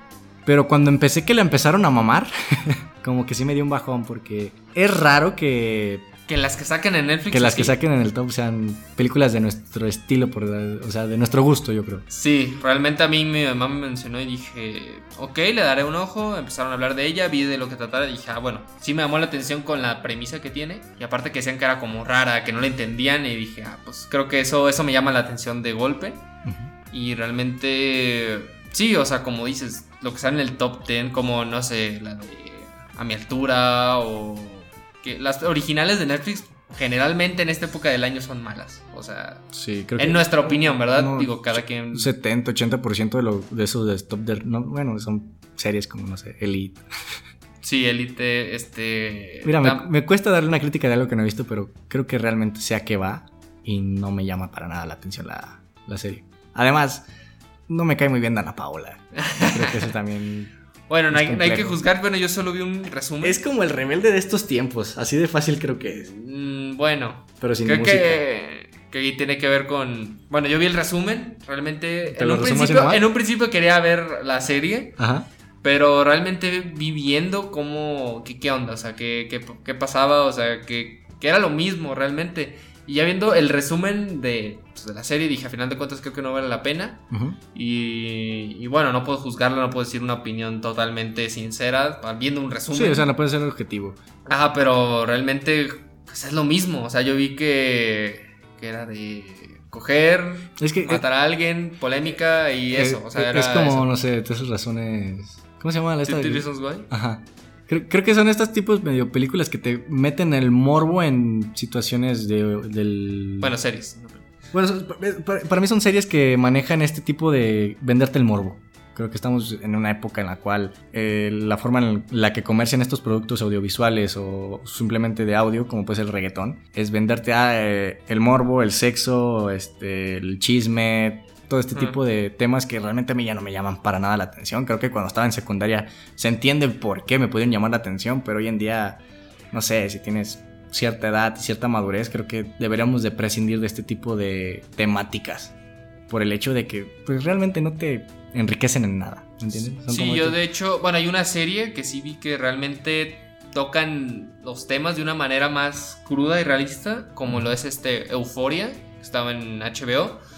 Speaker 2: Pero cuando empecé que la empezaron a mamar, como que sí me dio un bajón, porque es raro que...
Speaker 3: Que las que saquen en Netflix.
Speaker 2: Que las que saquen en el top sean películas de nuestro estilo, por, o sea, de nuestro gusto, yo creo.
Speaker 3: Sí, realmente a mí mi mamá me mencionó y dije, ok, le daré un ojo. Empezaron a hablar de ella, vi de lo que trataba y dije, ah, bueno, sí me llamó la atención con la premisa que tiene. Y aparte que decían que era como rara, que no la entendían. Y dije, ah, pues creo que eso, eso me llama la atención de golpe. Uh -huh. Y realmente, sí, o sea, como dices, lo que sale en el top 10, como, no sé, la de A mi altura o... Que las originales de Netflix generalmente en esta época del año son malas. O sea,
Speaker 2: sí, creo
Speaker 3: en
Speaker 2: que,
Speaker 3: nuestra opinión, ¿verdad?
Speaker 2: No,
Speaker 3: Digo, cada quien...
Speaker 2: 70, 80% de, lo, de esos de top de... No, bueno, son series como, no sé, Elite.
Speaker 3: Sí, Elite, este...
Speaker 2: Mira, me, me, cuesta darle una crítica de algo que no he visto, pero creo que realmente sea que va y no me llama para nada la atención la, la serie. Además, no me cae muy bien Dana Paola. Creo que eso también
Speaker 3: bueno, no hay, no hay, que juzgar, bueno, yo solo vi un resumen.
Speaker 2: Es como el rebelde de estos tiempos, así de fácil creo que es.
Speaker 3: Mm, bueno,
Speaker 2: pero sin
Speaker 3: creo
Speaker 2: música.
Speaker 3: que, que tiene que ver con... Bueno, yo vi el resumen, realmente... En un, principio, en un principio quería ver la serie,
Speaker 2: Ajá.
Speaker 3: pero realmente vi viendo cómo... ¿Qué, qué onda? O sea, qué, qué, qué pasaba, o sea, que, que era lo mismo realmente. Y ya viendo el resumen de, pues, de, la serie, dije, a final de cuentas creo que no vale la pena. Uh -huh. y, y, bueno, no puedo juzgarlo, no puedo decir una opinión totalmente sincera, viendo un resumen.
Speaker 2: Sí, o sea, no puede ser objetivo.
Speaker 3: Ajá, pero realmente pues, es lo mismo. O sea, yo vi que, que era de coger,
Speaker 2: es que,
Speaker 3: matar a alguien, polémica y
Speaker 2: eh,
Speaker 3: eso. O sea,
Speaker 2: es
Speaker 3: era
Speaker 2: como,
Speaker 3: eso.
Speaker 2: no sé, todas esas razones... ¿Cómo se llama la esta?
Speaker 3: Why?
Speaker 2: Ajá. Creo, creo, que son estos tipos medio películas que te meten el morbo en situaciones de, del...
Speaker 3: Bueno, series.
Speaker 2: Bueno, para, para, mí son series que manejan este tipo de venderte el morbo. Creo que estamos en una época en la cual eh, la forma en la que comercian estos productos audiovisuales o simplemente de audio, como puede ser el reggaetón, es venderte ah, eh, el morbo, el sexo, este, el chisme, todo este tipo de temas que realmente a mí ya no me llaman para nada la atención. Creo que cuando estaba en secundaria se entiende por qué me pudieron llamar la atención, pero hoy en día, no sé, si tienes cierta edad y cierta madurez, creo que deberíamos de prescindir de este tipo de temáticas. Por el hecho de que pues realmente no te enriquecen en nada, ¿entiendes?
Speaker 3: sí, yo de hecho, bueno, hay una serie que sí vi que realmente tocan los temas de una manera más cruda y realista, como lo es este Euforia, que estaba en HBO.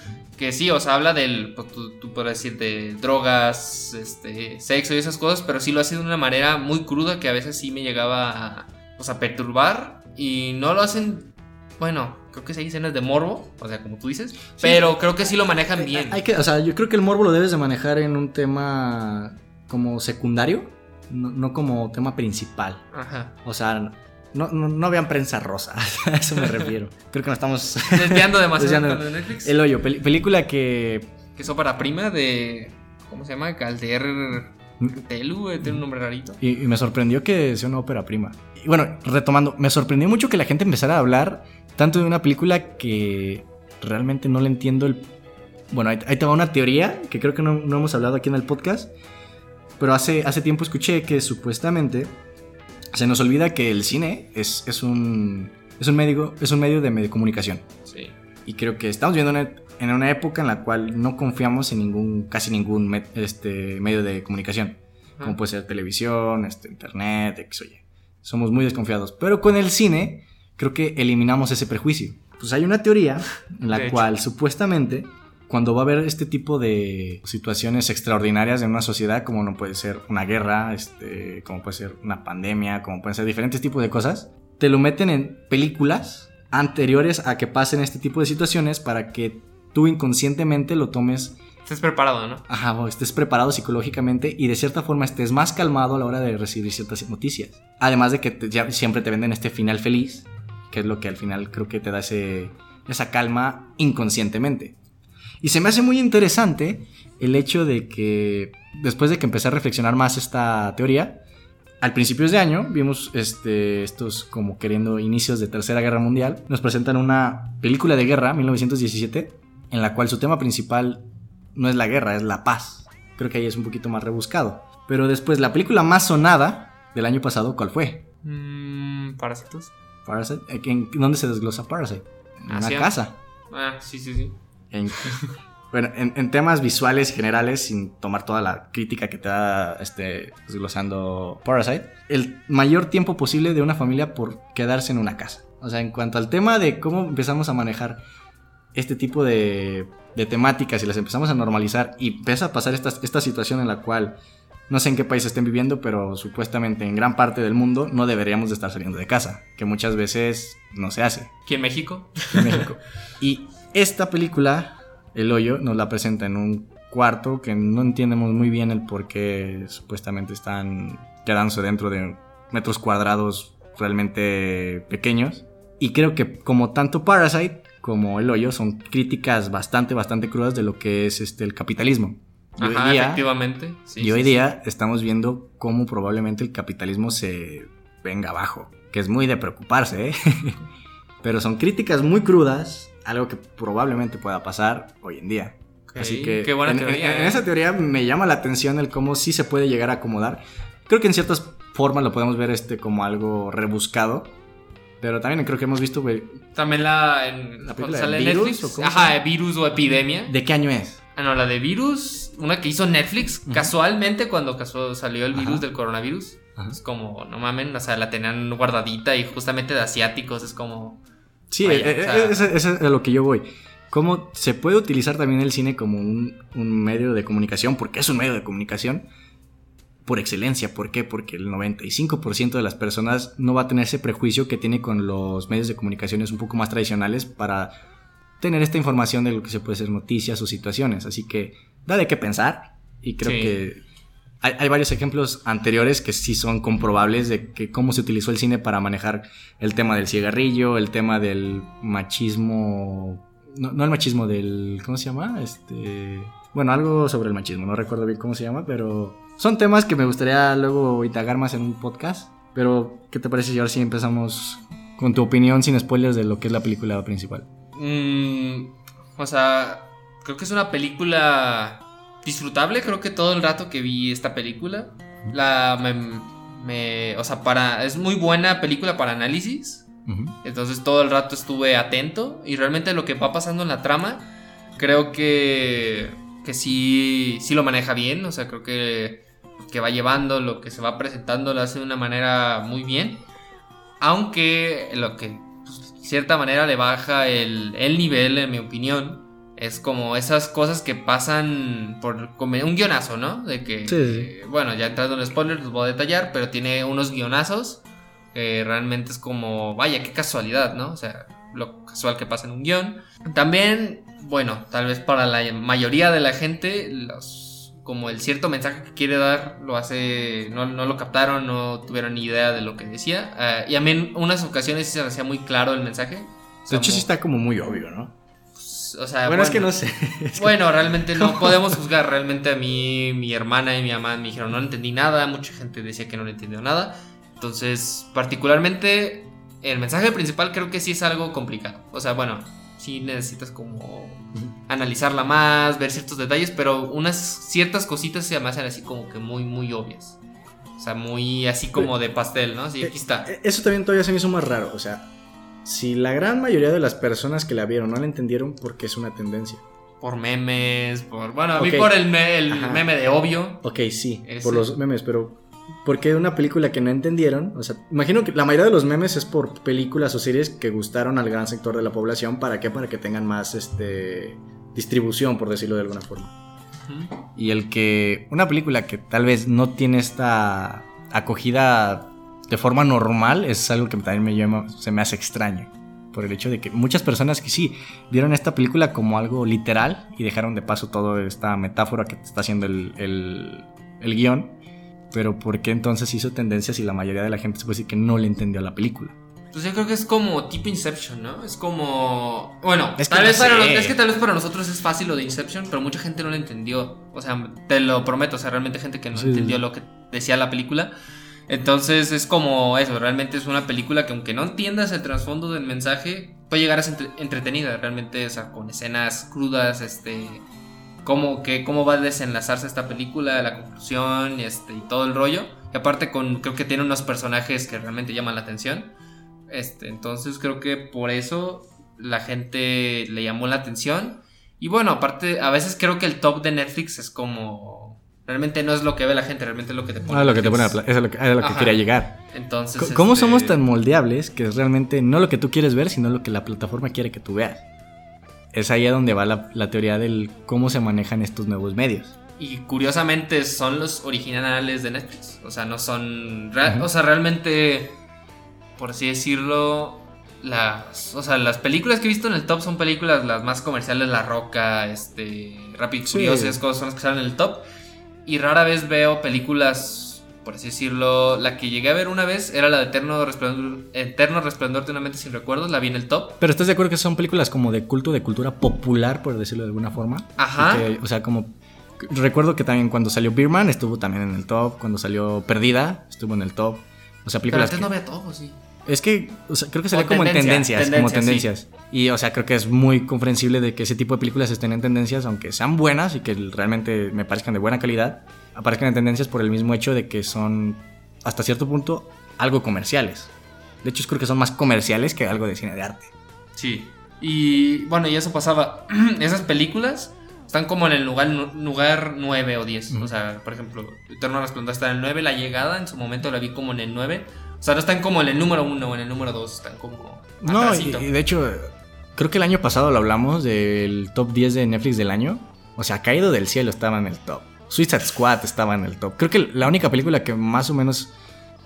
Speaker 3: Que sí, o sea, habla del, pues, tú, tú puedes decir, de drogas, este, sexo y esas cosas, pero sí lo hace de una manera muy cruda que a veces sí me llegaba a, pues, a perturbar y no lo hacen, bueno, creo que sí hay escenas de morbo, o sea, como tú dices, pero creo que sí lo manejan bien.
Speaker 2: Hay que, o sea, yo creo que el morbo lo debes de manejar en un tema como secundario, no, como tema principal. Ajá. O sea, no, no, vean prensa rosa, a eso me refiero. Creo que nos estamos
Speaker 3: desviando demasiado de Netflix.
Speaker 2: El hoyo, película que...
Speaker 3: Que es ópera prima de... ¿Cómo se llama? Calder... Telu, tiene un nombre rarito.
Speaker 2: Y, y me sorprendió que sea una ópera prima bueno, retomando, me sorprendió mucho que la gente empezara a hablar tanto de una película que realmente no le entiendo el... Bueno, ahí, te va una teoría que creo que no, hemos hablado aquí en el podcast, pero hace, hace tiempo escuché que supuestamente se nos olvida que el cine es, es, un, es, un, medio, es un medio de, comunicación. Sí. Y creo que estamos viendo en una época en la cual no confiamos en ningún, casi ningún este, medio de comunicación, como puede ser televisión, este, internet, X o Y somos muy desconfiados. Pero con el cine, creo que eliminamos ese prejuicio. Pues hay una teoría en la cual supuestamente cuando va a haber este tipo de situaciones extraordinarias en una sociedad, como no puede ser una guerra, este, como puede ser una pandemia, como pueden ser diferentes tipos de cosas, te lo meten en películas anteriores a que pasen este tipo de situaciones para que tú inconscientemente lo tomes
Speaker 3: Estés preparado, ¿no?
Speaker 2: Ajá, o estés preparado psicológicamente y de cierta forma estés más calmado a la hora de recibir ciertas noticias. Además de que ya siempre te venden este final feliz, que es lo que al final creo que te da ese, esa calma inconscientemente. Y se me hace muy interesante el hecho de que después de que empecé a reflexionar más esta teoría, al principios de año vimos este, estos como queriendo inicios de Tercera Guerra Mundial, nos presentan una película de guerra, 1917, en la cual su tema principal no es la guerra, es la paz. Creo que ahí es un poquito más rebuscado. Pero después, la película más sonada del año pasado, ¿cuál fue?
Speaker 3: Mm, Parásitos.
Speaker 2: Parasite. ¿En dónde se desglosa Parasite? En una casa.
Speaker 3: Ah, sí, sí, sí.
Speaker 2: Bueno, en, temas visuales generales, sin tomar toda la crítica que te da este, desglosando Parasite, el mayor tiempo posible de una familia por quedarse en una casa. O sea, en cuanto al tema de cómo empezamos a manejar este tipo de, temáticas y las empezamos a normalizar y empieza a pasar esta, esta situación en la cual no sé en qué país estén viviendo, pero supuestamente en gran parte del mundo no deberíamos de estar saliendo de casa, que muchas veces no se hace.
Speaker 3: ¿Aquí en México?
Speaker 2: en México. Y esta película, El Hoyo, nos la presenta en un cuarto que no entendemos muy bien el por qué supuestamente están quedándose dentro de metros cuadrados realmente pequeños. Y creo que como tanto Parasite como El Hoyo son críticas bastante, bastante crudas de lo que es este, el capitalismo.
Speaker 3: Y Ajá, hoy día, efectivamente.
Speaker 2: y hoy día estamos viendo cómo probablemente el capitalismo se venga abajo, que es muy de preocuparse, ¿eh? pero son críticas muy crudas, algo que probablemente pueda pasar hoy en día. Así que
Speaker 3: Qué buena
Speaker 2: en,
Speaker 3: teoría,
Speaker 2: en,
Speaker 3: ¿eh?
Speaker 2: esa teoría me llama la atención el cómo sí se puede llegar a acomodar. Creo que en ciertas formas lo podemos ver este como algo rebuscado, pero también creo que hemos visto, güey.
Speaker 3: También la. En,
Speaker 2: ¿La película de virus,
Speaker 3: Netflix. Ajá, virus o epidemia.
Speaker 2: ¿De qué año es?
Speaker 3: Ah, no, la de virus. Una que hizo Netflix. Casualmente, cuando salió el virus del coronavirus. Es como, no mamen, o sea, la tenían guardadita y justamente de asiáticos. Es como.
Speaker 2: Sí, eh, eh, eso, es a lo que yo voy. ¿Cómo se puede utilizar también el cine como un, un medio de comunicación? Porque es un medio de comunicación por excelencia. ¿Por qué? Porque el 95% de las personas no va a tener ese prejuicio que tiene con los medios de comunicaciones un poco más tradicionales para tener esta información de lo que se puede ser noticias o situaciones. Así que da de qué pensar y creo que hay, varios ejemplos anteriores que sí son comprobables de que cómo se utilizó el cine para manejar el tema del cigarrillo, el tema del machismo, no, no el machismo del, ¿cómo se llama? Este Bueno, algo sobre el machismo, no recuerdo bien cómo se llama, pero son temas que me gustaría luego indagar más en un podcast. Pero, ¿qué te parece si ahora sí empezamos con tu opinión sin spoilers de lo que es la película principal?
Speaker 3: Mm, o sea, creo que es una película disfrutable. Creo que todo el rato que vi esta película, la me, me- o sea, para es muy buena película para análisis. Entonces todo el rato estuve atento y realmente lo que va pasando en la trama, creo que que sí sí lo maneja bien. O sea, creo que que va llevando lo que se va presentando lo hace de una manera muy bien. Aunque lo que pues, de cierta manera le baja el, el nivel, en mi opinión, es como esas cosas que pasan por un guionazo, ¿no? De que,
Speaker 2: Sí,
Speaker 3: eh, bueno, ya entrando en spoilers los voy a detallar, pero tiene unos guionazos que realmente es como, vaya, qué casualidad, ¿no? O sea, lo casual que pasa en un guion. También, bueno, tal vez para la mayoría de la gente, los como el cierto mensaje que quiere dar lo hace, no, no lo captaron, no tuvieron ni idea de lo que decía. Eh, y a mí en unas ocasiones sí se me hacía muy claro el mensaje.
Speaker 2: De hecho, sí está como muy obvio, ¿no?
Speaker 3: O sea,
Speaker 2: bueno, es que no sé. Es que-
Speaker 3: bueno, realmente no podemos juzgar. Realmente a mí, mi hermana y mi mamá me dijeron no entendí nada. Mucha gente decía que no le entendió nada. Entonces, particularmente, el mensaje principal creo que sí es algo complicado. O sea, bueno, sí necesitas como analizarla más, ver ciertos detalles, pero unas ciertas cositas se me hacen así como que muy, muy obvias. O sea, muy así como de pastel, ¿no? Sí, aquí está.
Speaker 2: Eh, Eso también todavía se me hizo más raro. O sea, si la gran mayoría de las personas que la vieron no la entendieron, porque es una tendencia.
Speaker 3: Por memes, por... Bueno, a mí por el, me- el meme de obvio.
Speaker 2: Ok, sí,
Speaker 3: Ese.
Speaker 2: por los memes, pero ¿por qué una película que no entendieron? O sea, imagino que la mayoría de los memes es por películas o series que gustaron al gran sector de la población. ¿Para qué? Para que tengan más este distribución, por decirlo de alguna forma. Y el que una película que tal vez no tiene esta acogida de forma normal es algo que también me llama, se me hace extraño. Por el hecho de que muchas personas que sí vieron esta película como algo literal y dejaron de paso toda esta metáfora que está haciendo el, el, el guion. Pero ¿por qué entonces hizo tendencias y la mayoría de la gente se puede decir que no le entendió la película?
Speaker 3: Pues yo creo que es como tipo Inception, ¿no? Es como. Bueno,
Speaker 2: Es que
Speaker 3: tal vez para
Speaker 2: sé.
Speaker 3: es que tal vez para nosotros es fácil lo de Inception, pero mucha gente no lo entendió. O sea, te lo prometo, o sea, realmente gente que no
Speaker 2: Sí,
Speaker 3: entendió
Speaker 2: sí.
Speaker 3: lo que decía la película. Entonces es como eso, realmente es una película que aunque no entiendas el trasfondo del mensaje, puede llegar a ser entre- entretenida, realmente, o sea, con escenas crudas, este, cómo, que, cómo va a desenlazarse esta película, la conclusión, este, y todo el rollo. Y aparte con, creo que tiene unos personajes que realmente llaman la atención. Este, entonces creo que por eso la gente le llamó la atención. Y bueno, aparte, a veces creo que el top de Netflix es como... Realmente no es lo que ve la gente, realmente es lo que te pone.
Speaker 2: Ah, lo que te pone eso es lo que, es lo que quería llegar.
Speaker 3: Entonces...
Speaker 2: ¿Cómo
Speaker 3: este,
Speaker 2: somos tan moldeables que es realmente no lo que tú quieres ver, sino lo que la plataforma quiere que tú veas? Es ahí a donde va la, la teoría del cómo se manejan estos nuevos medios.
Speaker 3: Y curiosamente son los originales de Netflix. O sea, no son... O sea, realmente, por así decirlo, las... O sea, las películas que he visto en el top son películas las más comerciales, La Roca, este... Rápido y
Speaker 2: Sí.
Speaker 3: Furioso, esas cosas son las que salen en el top. Y rara vez veo películas, por así decirlo... La que llegué a ver una vez era la de Eterno Resplandor, Eterno Resplandor de una mente sin recuerdos. La vi en el top.
Speaker 2: Pero ¿estás de acuerdo que son películas como de culto, de cultura popular, por decirlo de alguna forma?
Speaker 3: Ajá.
Speaker 2: Que, o sea, como... Recuerdo que también cuando salió Birman estuvo también en el top, cuando salió Perdida estuvo en el top. O sea,
Speaker 3: Pero
Speaker 2: películas
Speaker 3: antes
Speaker 2: que-
Speaker 3: no veía todo, sí.
Speaker 2: Es que, o sea, creo que sería
Speaker 3: O
Speaker 2: como en
Speaker 3: tendencia,
Speaker 2: tendencias, como
Speaker 3: tendencia,
Speaker 2: tendencias. Y, o sea, creo que es muy comprensible de que ese tipo de películas estén en tendencias, aunque sean buenas y que realmente me parezcan de buena calidad, aparezcan en tendencias por el mismo hecho de que son, hasta cierto punto, algo comerciales. De hecho, creo que son más comerciales que algo de cine de arte.
Speaker 3: Sí. Y bueno, y eso pasaba. Esas películas están como en el lugar, lugar 9 o 10.
Speaker 2: Ujú.
Speaker 3: O sea, por ejemplo, Eterno Resplandor está en el 9. La llegada en su momento la vi como en el 9. O sea, no están como en el número 1 o en el número 2. Están como.
Speaker 2: No, y, de hecho, creo que el año pasado lo hablamos del top 10 de Netflix del año. O sea, Caído del Cielo estaba en el top. Suicide Squad estaba en el top. Creo que la única película que más o menos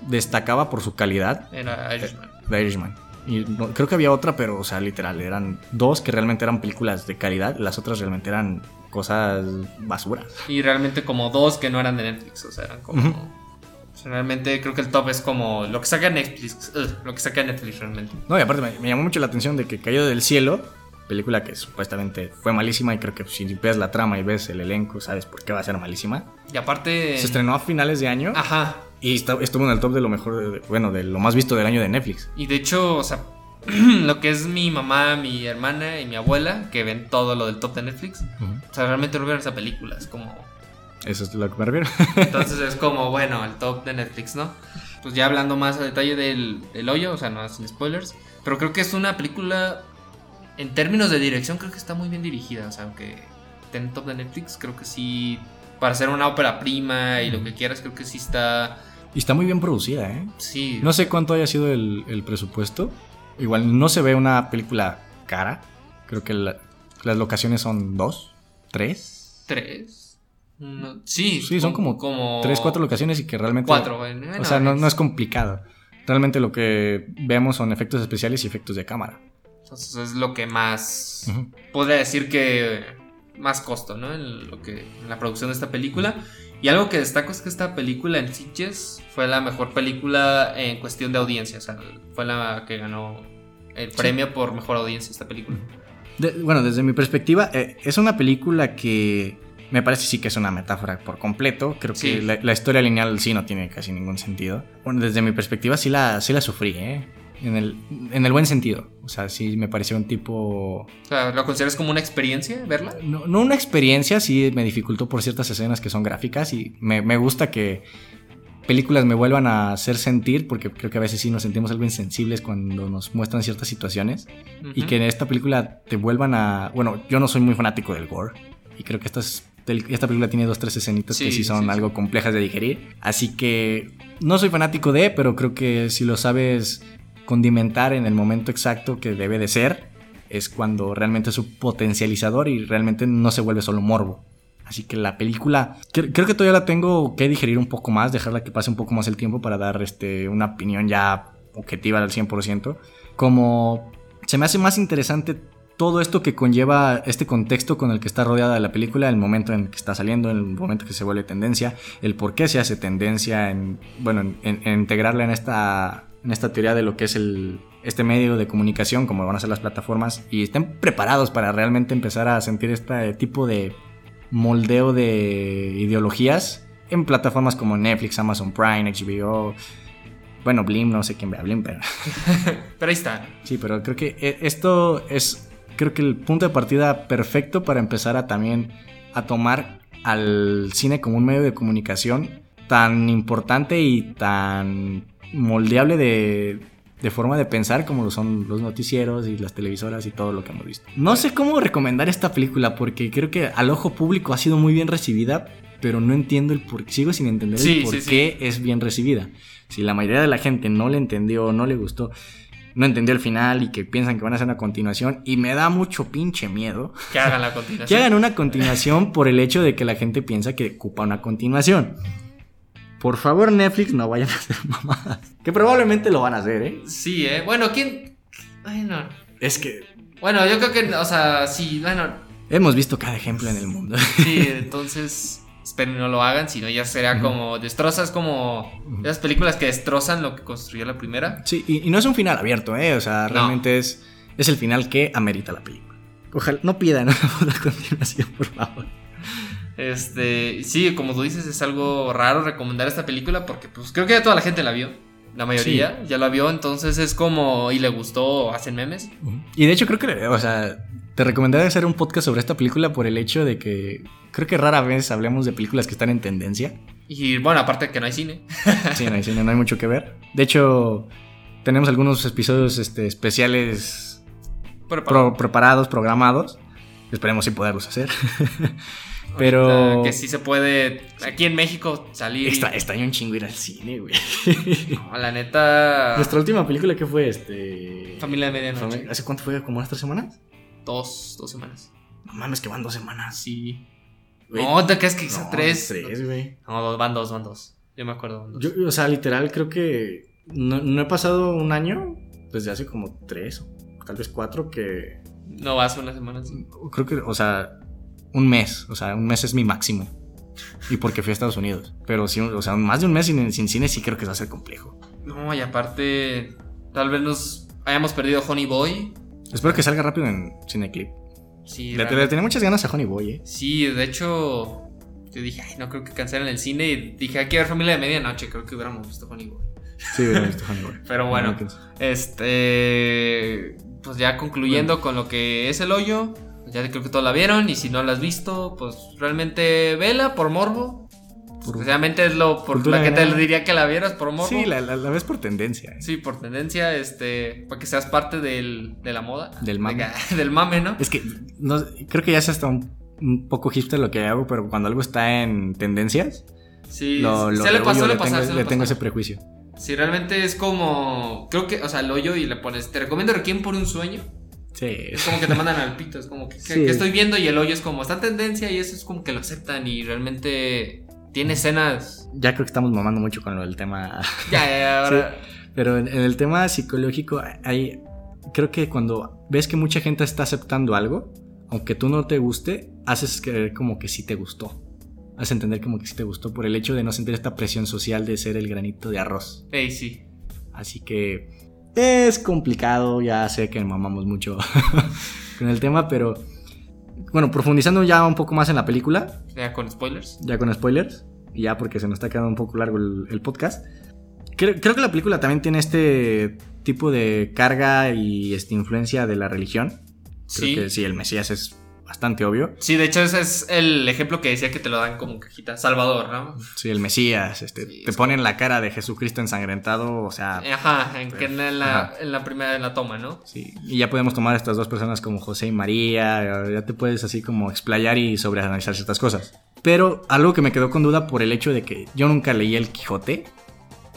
Speaker 2: destacaba por su calidad
Speaker 3: Era Irishman.
Speaker 2: The Irishman. Y no- creo que había otra, pero, o sea, literal, eran dos que realmente eran películas de calidad, las otras realmente eran cosas basuras.
Speaker 3: Y realmente como dos que no eran de Netflix. O sea, eran como. Realmente creo que el top es como lo que saca Netflix. lo que saca Netflix realmente.
Speaker 2: No, y aparte me, me llamó mucho la atención de que Caído del Cielo película que supuestamente fue malísima y creo que si ves la trama y ves el elenco, sabes por qué va a ser malísima.
Speaker 3: Y aparte...
Speaker 2: Se estrenó a finales de año
Speaker 3: Ajá.
Speaker 2: y está- estuvo en el top de lo mejor, bueno, de lo más visto del año de Netflix.
Speaker 3: Y de hecho, o sea, lo que es mi mamá, mi hermana y mi abuela, que ven todo lo del top de Netflix, o sea, realmente no vieron esa película. Es como...
Speaker 2: Eso es lo que me refiero.
Speaker 3: Entonces es como, bueno, el top de Netflix, ¿no? Pues ya hablando más a detalle del, del hoyo, o sea, no sin spoilers. Pero creo que es una película, en términos de dirección, creo que está muy bien dirigida. O sea, aunque esté en top de Netflix, creo que sí, para ser una ópera prima y lo que quieras, creo que sí está...
Speaker 2: y está muy bien producida, ¿eh?
Speaker 3: Sí,
Speaker 2: No sé cuánto haya sido el, el presupuesto. Igual no se ve una película cara. Creo que la- las locaciones son dos, tres.
Speaker 3: tres. No, sí,
Speaker 2: Sí, son como,
Speaker 3: como
Speaker 2: tres, cuatro locaciones y que realmente...
Speaker 3: Cuatro, bueno,
Speaker 2: O sea, no, no es complicado. Realmente lo que vemos son efectos especiales y efectos de cámara.
Speaker 3: Entonces es lo que más... Podría decir que más costo, ¿no? En lo que en la producción de esta película. Y algo que destaco es que esta película en Sitges fue la mejor película en cuestión de audiencia, o sea, fue la que ganó el premio por mejor audiencia esta película.
Speaker 2: De- bueno, desde mi perspectiva, eh, es una película que me parece sí que es una metáfora por completo. Creo
Speaker 3: Sí.
Speaker 2: que la, la historia lineal sí no tiene casi ningún sentido. Bueno, desde mi perspectiva sí la, sí la sufrí, ¿eh? En el, en el buen sentido. O sea, sí me pareció un tipo...
Speaker 3: O sea, ¿lo consideras como una experiencia verla?
Speaker 2: No, no una experiencia, sí me dificultó por ciertas escenas que son gráficas y me, me gusta que películas me vuelvan a hacer sentir, porque creo que a veces sí nos sentimos algo insensibles cuando nos muestran ciertas situaciones. Y que en esta película te vuelvan a... Bueno, yo no soy muy fanático del gore. Y creo que esta, es- tel- esta película tiene dos, tres escenitas que
Speaker 3: Sí,
Speaker 2: son
Speaker 3: sí,
Speaker 2: algo complejas de digerir. Así que no soy fanático de, pero creo que si lo sabes condimentar en el momento exacto que debe de ser, es cuando realmente es un potencializador y realmente no se vuelve solo morbo. Así que la película, cre- creo que todavía la tengo que digerir un poco más, dejarla que pase un poco más el tiempo para dar este, una opinión ya objetiva al 100%. Como se me hace más interesante todo esto que conlleva este contexto con el que está rodeada la película, el momento en que está saliendo, el momento que se vuelve tendencia, el por qué se hace tendencia, en, bueno, en, integrarla en esta, en esta teoría de lo que es el, este medio de comunicación, como van a ser las plataformas, y estén preparados para realmente empezar a sentir este tipo de moldeo de ideologías en plataformas como Netflix, Amazon Prime, HBO. Bueno, Blim, no sé quién vea Blim, pero
Speaker 3: Pero ahí está.
Speaker 2: Sí, pero creo que eh, esto es, creo que el punto de partida perfecto para empezar a también a tomar al cine como un medio de comunicación tan importante y tan moldeable de, de forma de pensar como lo son los noticieros y las televisoras y todo lo que hemos visto. No sé cómo recomendar esta película porque creo que al ojo público ha sido muy bien recibida, pero no entiendo el por sigo sin entender
Speaker 3: Sí,
Speaker 2: el por
Speaker 3: sí, sí.
Speaker 2: qué es bien recibida. Si la mayoría de la gente no le entendió, no le gustó, no entendió el final y que piensan que van a hacer una continuación y me da mucho pinche miedo
Speaker 3: Que hagan la continuación.
Speaker 2: que hagan una continuación por el hecho de que la gente piensa que ocupa una continuación. Por favor, Netflix, no vayan a hacer mamadas. Que probablemente lo van a hacer, ¿eh?
Speaker 3: Sí, ¿eh? Bueno, ¿quién...? Ay, no.
Speaker 2: Es que
Speaker 3: Bueno, yo creo que, o sea, sí, bueno,
Speaker 2: hemos visto cada ejemplo en el mundo.
Speaker 3: Sí, entonces espero no lo hagan, si no ya será como destrozas como esas películas que destrozan lo que construyó la primera.
Speaker 2: Sí, y, y no es un final abierto, ¿eh? O sea,
Speaker 3: No.
Speaker 2: realmente es, es el final que amerita la película. Ojalá, no pidan una continuación, por favor.
Speaker 3: Este, sí, como tú dices, es algo raro recomendar esta película porque pues creo que ya toda la gente la vio. La mayoría ya la vio, entonces es como y le gustó, hacen memes.
Speaker 2: Y de hecho creo que, o sea, te recomendaría hacer un podcast sobre esta película por el hecho de que creo que rara vez hablemos de películas que están en tendencia.
Speaker 3: Y bueno, aparte que no hay cine.
Speaker 2: Sí, no hay cine, no hay mucho que ver. De hecho, tenemos algunos episodios este, especiales pro- preparados, programados. Esperemos sí poderlos hacer. Pero
Speaker 3: ahorita que sí se puede aquí en México salir.
Speaker 2: extra- extraño un chingo ir al cine, güey.
Speaker 3: No, la neta.
Speaker 2: Nuestra última película que fue este
Speaker 3: Familia de medianoche.
Speaker 2: ¿Hace cuánto fue? ¿Como unas tres semanas?
Speaker 3: Dos, dos semanas.
Speaker 2: No mames, que van dos semanas.
Speaker 3: Sí.
Speaker 2: Güey.
Speaker 3: No, te crees que hizo
Speaker 2: No,
Speaker 3: tres.
Speaker 2: Tres, güey.
Speaker 3: No, van dos, van dos. Yo me acuerdo. van dos.
Speaker 2: Yo, o sea, literal, creo que no, no he pasado un año desde hace como tres, o tal vez cuatro, que
Speaker 3: No vas una semana sí.
Speaker 2: creo que, o sea, un mes, o sea, un mes es mi máximo. Y porque fui a Estados Unidos. Pero sí, o sea, más de un mes sin, sin cine sí creo que va a ser complejo.
Speaker 3: No, y aparte, tal vez nos hayamos perdido Honey Boy.
Speaker 2: Espero que salga rápido en Cineclip.
Speaker 3: Sí,
Speaker 2: Le, tenía muchas ganas a Honey Boy, ¿eh?
Speaker 3: Sí, de hecho, yo dije, ay, no creo que cancelen el cine. Y dije, hay que ver familia de medianoche. Creo que hubiéramos visto Honey Boy.
Speaker 2: Sí, hubiera visto Honey Boy.
Speaker 3: Pero bueno,
Speaker 2: No,
Speaker 3: este. Pues ya concluyendo con lo que es el hoyo. Ya creo que todos la vieron. Y si no la has visto, pues realmente vela por morbo. Realmente es lo por la que te diría que la vieras por morbo.
Speaker 2: Sí, la, la- la ves por tendencia. ¿eh?
Speaker 3: Sí, por tendencia, este, para que seas parte del, de la moda.
Speaker 2: Del mame.
Speaker 3: De- del mame, ¿no?
Speaker 2: Es que no, creo que ya es hasta un, un poco hipster lo que hago, pero cuando algo está en tendencias,
Speaker 3: Sí,
Speaker 2: lo, lo
Speaker 3: se le pasó, le pasó,
Speaker 2: le tengo ese prejuicio.
Speaker 3: Sí, realmente es como, creo que, o sea, el hoyo y le pones, te recomiendo Requiem por un sueño.
Speaker 2: Sí,
Speaker 3: Es como que te mandan al pito, es como que,
Speaker 2: Sí.
Speaker 3: estoy viendo y el hoyo es como, está en tendencia y eso es como que lo aceptan y realmente tiene escenas.
Speaker 2: ya creo que estamos mamando mucho con lo del tema.
Speaker 3: Ya, ya, ya, ahora.
Speaker 2: Pero en, en el tema psicológico, hay, creo que cuando ves que mucha gente está aceptando algo, aunque tú no te guste, haces creer como que sí te gustó. Haces entender como que sí te gustó por el hecho de no sentir esta presión social de ser el granito de arroz.
Speaker 3: Ey, sí.
Speaker 2: Así que es complicado, ya sé que mamamos mucho con el tema, pero bueno, profundizando ya un poco más en la película,
Speaker 3: Ya con spoilers.
Speaker 2: ya con spoilers, y ya porque se nos está quedando un poco largo el, el podcast. Creo, creo que la película también tiene este tipo de carga y esta influencia de la religión. Creo
Speaker 3: Sí.
Speaker 2: que sí, el Mesías es bastante obvio.
Speaker 3: Sí, de hecho ese es el ejemplo que decía que te lo dan como cajita. Salvador, ¿no?
Speaker 2: Sí, el Mesías, este,
Speaker 3: Sí,
Speaker 2: te ponen la cara de Jesucristo ensangrentado, o sea,
Speaker 3: Ajá, en, que en, la,
Speaker 2: Ajá.
Speaker 3: en la primera en la toma, ¿no?
Speaker 2: Sí, y ya podemos tomar a estas dos personas como José y María, ya te puedes así como explayar y sobreanalizar ciertas cosas. Pero algo que me quedó con duda por el hecho de que yo nunca leí el Quijote,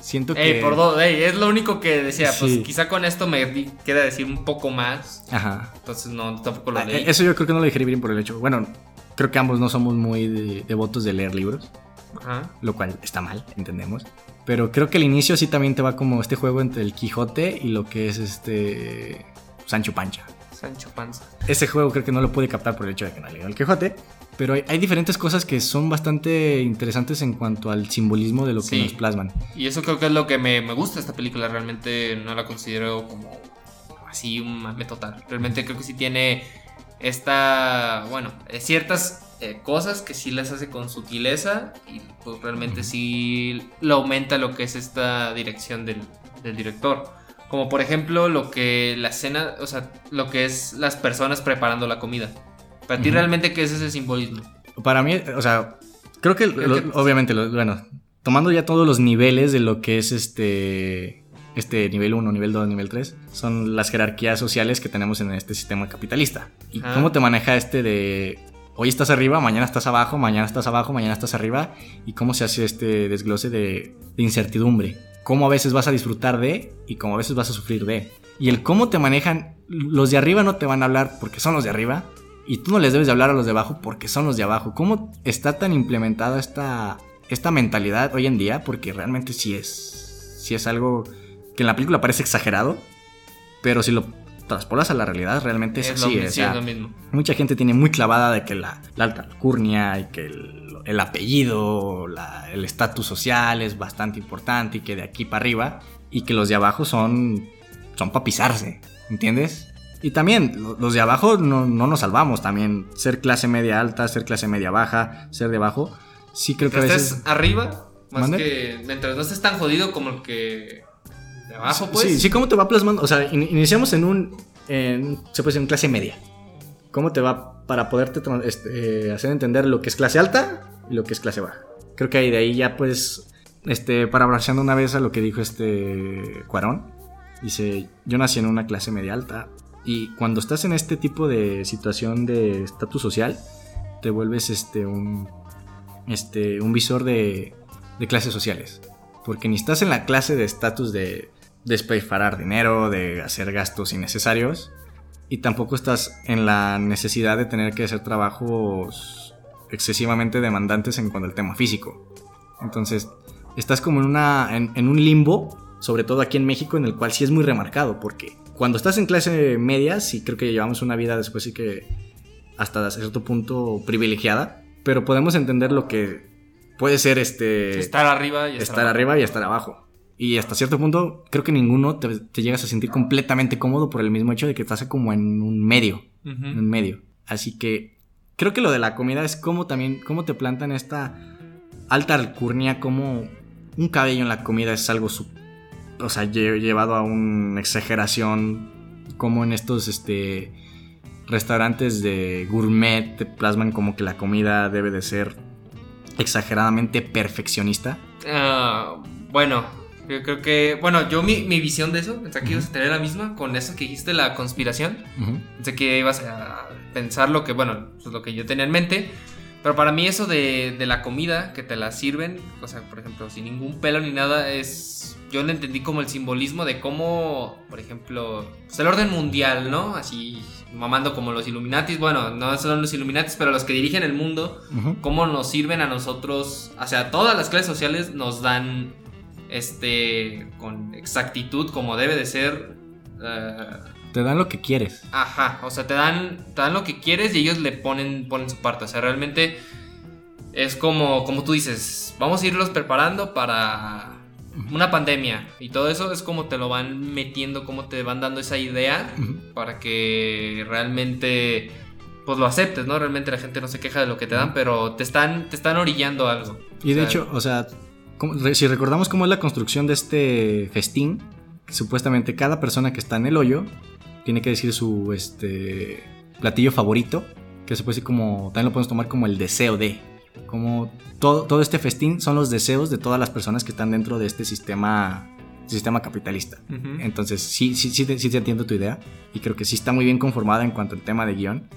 Speaker 2: siento que...
Speaker 3: Ey, por dos, ey, es lo único que decía. Pues quizá con esto me queda decir un poco más.
Speaker 2: Ajá.
Speaker 3: Entonces no, tampoco lo
Speaker 2: Ah,
Speaker 3: leí.
Speaker 2: Eso yo creo que no lo digerí bien por el hecho. Bueno, creo que ambos no somos muy de- devotos de leer libros,
Speaker 3: Ajá.
Speaker 2: lo cual está mal, entendemos. Pero creo que el inicio sí también te va como este juego entre el Quijote y lo que es este... Sancho Pancha.
Speaker 3: Sancho Panza.
Speaker 2: ese juego creo que no lo pude captar por el hecho de que no leí el Quijote. Pero hay, hay diferentes cosas que son bastante interesantes en cuanto al simbolismo de lo que nos plasman.
Speaker 3: Y eso creo que es lo que me, me gusta de esta película. Realmente no la considero como así un mame total. Realmente creo que sí tiene esta, bueno, eh, ciertas eh, cosas que sí las hace con sutileza y pues realmente sí lo aumenta lo que es esta dirección del, del director. Como por ejemplo lo que la escena, o sea, lo que es las personas preparando la comida. Para ti
Speaker 2: Ujú.
Speaker 3: realmente, ¿qué es ese simbolismo?
Speaker 2: Para mí, o sea, creo que,
Speaker 3: Creo
Speaker 2: lo-
Speaker 3: que-
Speaker 2: obviamente, lo- bueno, tomando ya todos los niveles de lo que es este, este nivel 1, nivel 2, nivel 3, son las jerarquías sociales que tenemos en este sistema capitalista. ¿Y
Speaker 3: Ajá.
Speaker 2: cómo te maneja este de hoy estás arriba, mañana estás abajo, mañana estás abajo, mañana estás arriba? ¿Y cómo se hace este desglose de, de incertidumbre? Cómo a veces vas a disfrutar de y cómo a veces vas a sufrir de. Y el cómo te manejan, los de arriba no te van a hablar porque son los de arriba, y tú no les debes de hablar a los de abajo porque son los de abajo. ¿Cómo está tan implementada esta, esta mentalidad hoy en día? Porque realmente sí es, sí es algo que en la película parece exagerado, pero si lo traspolas a la realidad, realmente es,
Speaker 3: Es lo
Speaker 2: así.
Speaker 3: mi-
Speaker 2: o
Speaker 3: sí,
Speaker 2: sea,
Speaker 3: es lo mismo.
Speaker 2: Mucha gente tiene muy clavada de que la, la alta alcurnia y que el, el apellido, la- el estatus social es bastante importante y que de aquí para arriba y que los de abajo son, son para pisarse, ¿entiendes? Y también lo- los de abajo no, no nos salvamos también. Ser clase media alta, ser clase media baja, ser de abajo, sí creo que a veces...
Speaker 3: estés arriba, más
Speaker 2: ¿Mande?
Speaker 3: que. Mientras no estés tan jodido como el que. De abajo, pues.
Speaker 2: Sí, sí, ¿cómo te va plasmando? O sea, in- iniciamos en un, en, se puede decir, en clase media. ¿Cómo te va para poderte este, eh, hacer entender lo que es clase alta y lo que es clase baja? Creo que ahí de ahí ya puedes, este, parafraseando una vez a lo que dijo este Cuarón, dice, yo nací en una clase media alta y cuando estás en este tipo de situación de estatus social, te vuelves este, un, este, un visor de, clases sociales. Porque ni estás en la clase de estatus de despilfarrar dinero, de hacer gastos innecesarios, y tampoco estás en la necesidad de tener que hacer trabajos excesivamente demandantes en cuanto al tema físico. Entonces, estás como en, una, en un limbo, sobre todo aquí en México, en el cual sí es muy remarcado, porque cuando estás en clase media, sí creo que llevamos una vida después sí que hasta cierto punto privilegiada, pero podemos entender lo que puede ser este
Speaker 3: Estar arriba y estar,
Speaker 2: estar
Speaker 3: abajo.
Speaker 2: arriba y estar abajo. Y hasta cierto punto, creo que ninguno te, te llegas a sentir completamente cómodo por el mismo hecho de que estás como en un medio. En un medio. Así que creo que lo de la comida es como también, cómo te plantan esta alta alcurnia, como un cabello en la comida es algo, su- o sea, lle- llevado a una exageración, como en estos, este, restaurantes de gourmet te plasman como que la comida debe de ser exageradamente perfeccionista.
Speaker 3: Ah, bueno, yo creo que. Bueno, yo mi, mi visión de eso, pensé que ibas a tener la misma con eso que dijiste, la conspiración. Pensé que ibas a pensar lo que, bueno, pues lo que yo tenía en mente. Pero para mí eso de, de la comida, que te la sirven, o sea, por ejemplo, sin ningún pelo ni nada, es... Yo lo entendí como el simbolismo de cómo, por ejemplo, pues el orden mundial, ¿no? Así, mamando como los Illuminatis, bueno, no son los Illuminatis, pero los que dirigen el mundo, cómo nos sirven a nosotros, o sea, todas las clases sociales nos dan, este, con exactitud, como debe de ser, eh,
Speaker 2: Te dan lo que quieres.
Speaker 3: Ajá, o sea, te dan, te dan lo que quieres y ellos le ponen, ponen su parte. O sea, realmente es como, como tú dices, vamos a irlos preparando para una pandemia y todo eso es como te lo van metiendo, como te van dando esa idea para que realmente pues lo aceptes, ¿no? Realmente la gente no se queja de lo que te dan, pero te están, te están orillando a algo.
Speaker 2: Y de
Speaker 3: O sea,
Speaker 2: hecho, o sea, si recordamos cómo es la construcción de este festín, supuestamente cada persona que está en el hoyo tiene que decir su este platillo favorito, que se puede decir como, también lo podemos tomar como el deseo de, como todo, todo este festín son los deseos de todas las personas que están dentro de este sistema, sistema capitalista. Entonces, sí, sí, sí, te, sí te entiendo tu idea y creo que sí está muy bien conformada en cuanto al tema de guion.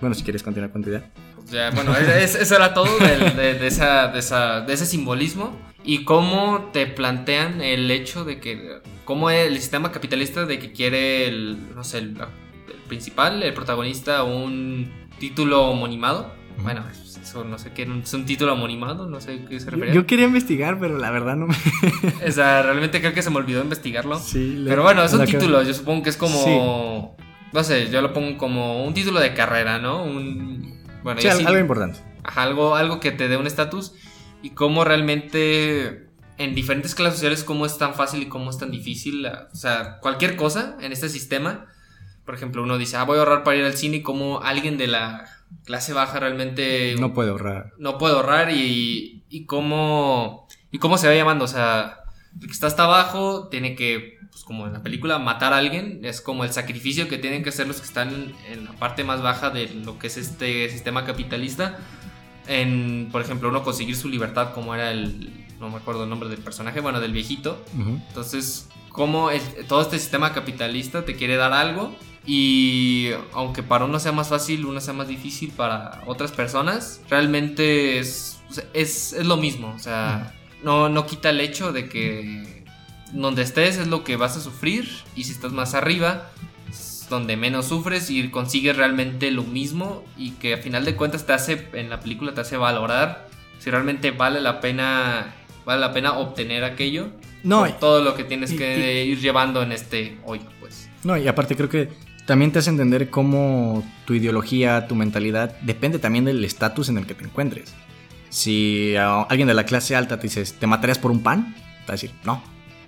Speaker 2: Bueno, si quieres continuar con tu idea.
Speaker 3: Ya, bueno, es- es- eso era todo de esa, de, esa- de ese simbolismo y cómo te plantean el hecho de que, cómo el sistema capitalista de que quiere el, no sé, el, el principal, el protagonista, un título homonimado. Bueno, eso no sé qué, es un título homonimado, no sé qué se refería.
Speaker 2: yo quería investigar, pero la verdad no me...
Speaker 3: O sea, realmente creo que se me olvidó investigarlo.
Speaker 2: Sí, le-
Speaker 3: Pero bueno, es un
Speaker 2: que-
Speaker 3: título, yo supongo que es como... No sé, yo lo pongo como un título de carrera, ¿no? Un... Bueno,
Speaker 2: Sí, algo importante.
Speaker 3: Ajá, algo, algo que te dé un estatus y cómo realmente en diferentes clases sociales cómo es tan fácil y cómo es tan difícil. O sea, cualquier cosa en este sistema. Por ejemplo, uno dice, ah, voy a ahorrar para ir al cine y cómo alguien de la clase baja realmente
Speaker 2: No puede ahorrar.
Speaker 3: no puede ahorrar y, y cómo y cómo se va llamando. O sea, el que está hasta abajo tiene que, pues como en la película, matar a alguien. Es como el sacrificio que tienen que hacer los que están en la parte más baja de lo que es este sistema capitalista. En, por ejemplo, uno conseguir su libertad, como era el, no me acuerdo el nombre del personaje, bueno, del viejito. Entonces, cómo el- todo este sistema capitalista te quiere dar algo y aunque para uno sea más fácil, uno sea más difícil para otras personas, realmente es, es, es lo mismo. O sea, no, no quita el hecho de que donde estés es lo que vas a sufrir y si estás más arriba es donde menos sufres y consigues realmente lo mismo y que a final de cuentas te hace en la película te hace valorar si realmente vale la pena vale la pena obtener aquello
Speaker 2: No,
Speaker 3: por todo lo que tienes
Speaker 2: y-
Speaker 3: que ir llevando en este hoyo, pues.
Speaker 2: No, y aparte creo que también te hace entender cómo tu ideología, tu mentalidad, depende también del estatus en el que te encuentres. Si alguien de la clase alta te dices, ¿te matarías por un pan? Te va a decir, no.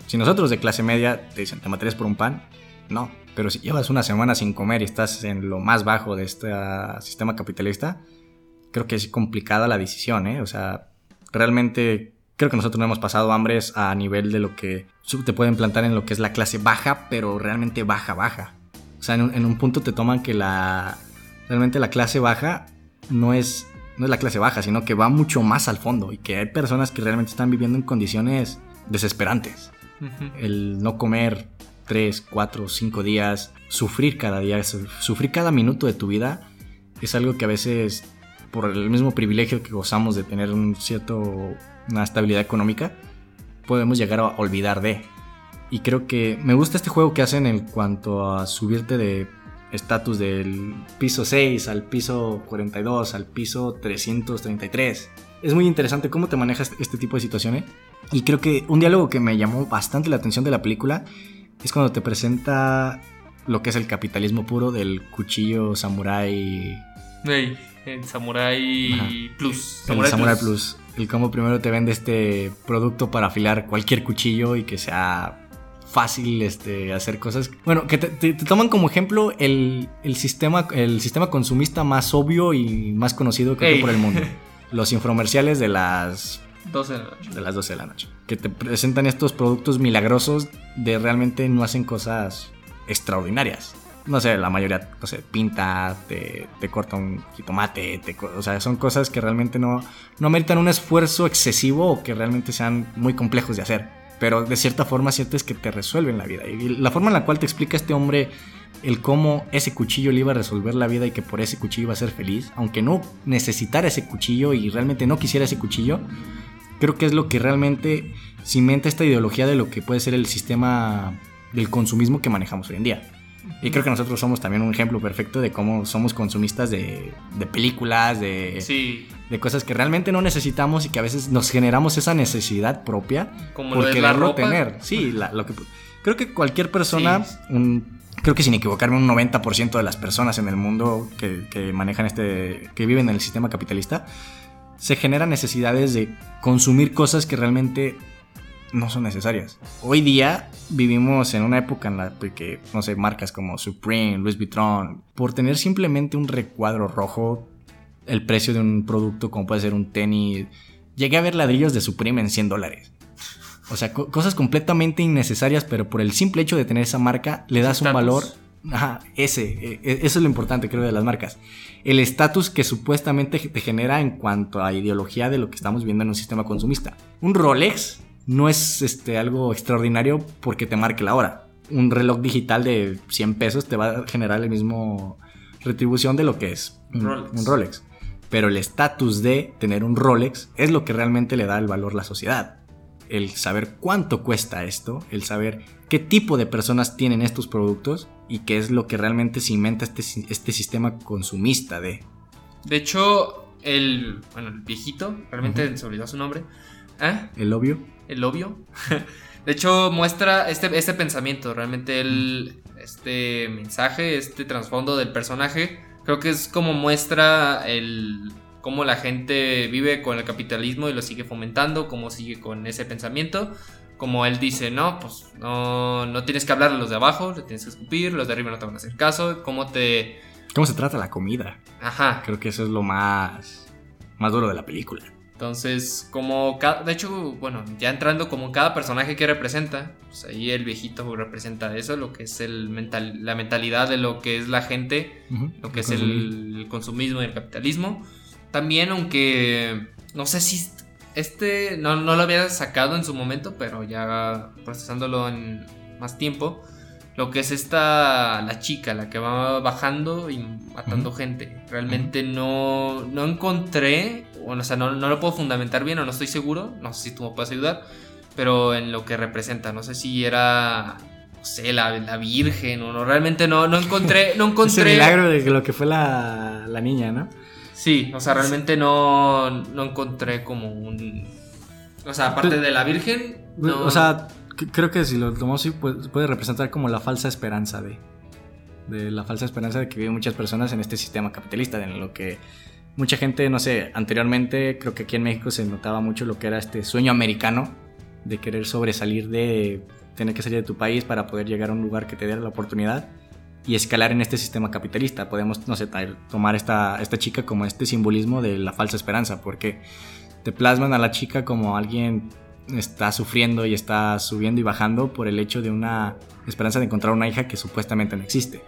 Speaker 2: Si nosotros de clase media te dicen, ¿te matarías por un pan? No. Pero si llevas una semana sin comer y estás en lo más bajo de este ah, sistema capitalista, creo que es complicada la decisión, ¿eh? O sea, realmente creo que nosotros no hemos pasado hambres a nivel de lo que te pueden plantar en lo que es la clase baja, pero realmente baja, baja. O sea, en un, en un punto te toman que la realmente la clase baja no es no es la clase baja, sino que va mucho más al fondo y que hay personas que realmente están viviendo en condiciones desesperantes. El no comer 3, 4, 5 días, sufrir cada día, su- sufrir cada minuto de tu vida es algo que a veces por el mismo privilegio que gozamos de tener un cierto una estabilidad económica podemos llegar a olvidar de. Y creo que me gusta este juego que hacen en cuanto a subirte de estatus del piso 6 al piso 42 al piso 333. Es muy interesante cómo te manejas este tipo de situaciones. Y creo que un diálogo que me llamó bastante la atención de la película es cuando te presenta lo que es el capitalismo puro del cuchillo samurai
Speaker 3: Ey, el Samurai
Speaker 2: Ajá.
Speaker 3: Plus.
Speaker 2: el Samurai Plus. El cómo primero te vende este producto para afilar cualquier cuchillo y que sea fácil este, hacer cosas. Bueno, que te, te- te toman como ejemplo el, el sistema, el sistema consumista más obvio y más conocido creo que
Speaker 3: Ey.
Speaker 2: por el mundo. Los infomerciales de las
Speaker 3: 12 de la noche.
Speaker 2: de las 12 de la noche. Que te presentan estos productos milagrosos de realmente no hacen cosas extraordinarias. No sé, la mayoría, no sé, pinta, te, te corta un jitomate, te o sea, son cosas que realmente no, no meritan un esfuerzo excesivo o que realmente sean muy complejos de hacer. Pero de cierta forma sientes que te resuelven la vida. Y la forma en la cual te explica este hombre el cómo ese cuchillo le iba a resolver la vida y que por ese cuchillo iba a ser feliz, aunque no necesitara ese cuchillo y realmente no quisiera ese cuchillo, creo que es lo que realmente cimenta esta ideología de lo que puede ser el sistema del consumismo que manejamos hoy en día. Y creo que nosotros somos también un ejemplo perfecto de cómo somos consumistas de, de películas, de,
Speaker 3: Sí,
Speaker 2: de cosas que realmente no necesitamos y que a veces nos generamos esa necesidad propia
Speaker 3: como
Speaker 2: por quererlo tener. Sí, la- lo que, creo que cualquier persona,
Speaker 3: Sí.
Speaker 2: un- creo que sin equivocarme, un 90% de las personas en el mundo que, que manejan este, que viven en el sistema capitalista, se generan necesidades de consumir cosas que realmente no son necesarias. Hoy día vivimos en una época en la que, no sé, marcas como Supreme, Louis Vuitton, por tener simplemente un recuadro rojo, el precio de un producto como puede ser un tenis, llegué a ver ladrillos de Supreme en 100 dólares. O sea, co- cosas completamente innecesarias, pero por el simple hecho de tener esa marca, le das un valor. Ajá, ese, e- e- eso es lo importante, creo, de las marcas. El estatus que supuestamente te genera en cuanto a ideología de lo que estamos viendo en un sistema consumista. Un Rolex no es este, algo extraordinario porque te marque la hora. Un reloj digital de 100 pesos te va a generar el mismo retribución de lo que es un
Speaker 3: Rolex.
Speaker 2: un Rolex. Pero el estatus de tener un Rolex es lo que realmente le da el valor a la sociedad. El saber cuánto cuesta esto, el saber qué tipo de personas tienen estos productos y qué es lo que realmente cimenta este, este sistema consumista de...
Speaker 3: De hecho, el, bueno, el viejito, realmente se olvidó su nombre. ¿Eh?
Speaker 2: El obvio.
Speaker 3: El obvio. De hecho, muestra este, este pensamiento, realmente el, este mensaje, este trasfondo del personaje, creo que es como muestra el cómo la gente vive con el capitalismo y lo sigue fomentando, cómo sigue con ese pensamiento. Como él dice, no, pues no, no tienes que hablar a los de abajo, le tienes que escupir, los de arriba no te van a hacer caso, cómo te...
Speaker 2: ¿Cómo se trata la comida?
Speaker 3: Ajá,
Speaker 2: Creo que eso es lo más, más duro de la película.
Speaker 3: Entonces, como cada, de hecho, bueno, ya entrando como cada personaje que representa, pues ahí el viejito representa eso, lo que es el mental, la mentalidad de lo que es la gente, lo que es el consumismo y el capitalismo. También, aunque no sé si este no, no lo había sacado en su momento, pero ya procesándolo en más tiempo, lo que es esta, la chica, la que va bajando y matando gente. Realmente no, no encontré, bueno, o sea, no, no lo puedo fundamentar bien o no estoy seguro, no sé si tú me puedes ayudar, pero en lo que representa, no sé si era, no sé, la, la Virgen o no, realmente no, no encontré, no
Speaker 2: Ese
Speaker 3: encontré...
Speaker 2: milagro de lo que fue la, la niña, ¿no?
Speaker 3: Sí, o sea, realmente no, no encontré como un... O sea, aparte de la Virgen, no...
Speaker 2: O sea, creo que si lo tomamos así, pues, puede representar como la falsa esperanza de, de la falsa esperanza de que viven muchas personas en este sistema capitalista, en lo que mucha gente, no sé, anteriormente creo que aquí en México se notaba mucho lo que era este sueño americano de querer sobresalir de tener que salir de tu país para poder llegar a un lugar que te diera la oportunidad y escalar en este sistema capitalista. Podemos, no sé, tomar esta, esta chica como este simbolismo de la falsa esperanza, porque te plasman a la chica como alguien está sufriendo y está subiendo y bajando por el hecho de una esperanza de encontrar una hija que supuestamente no existe.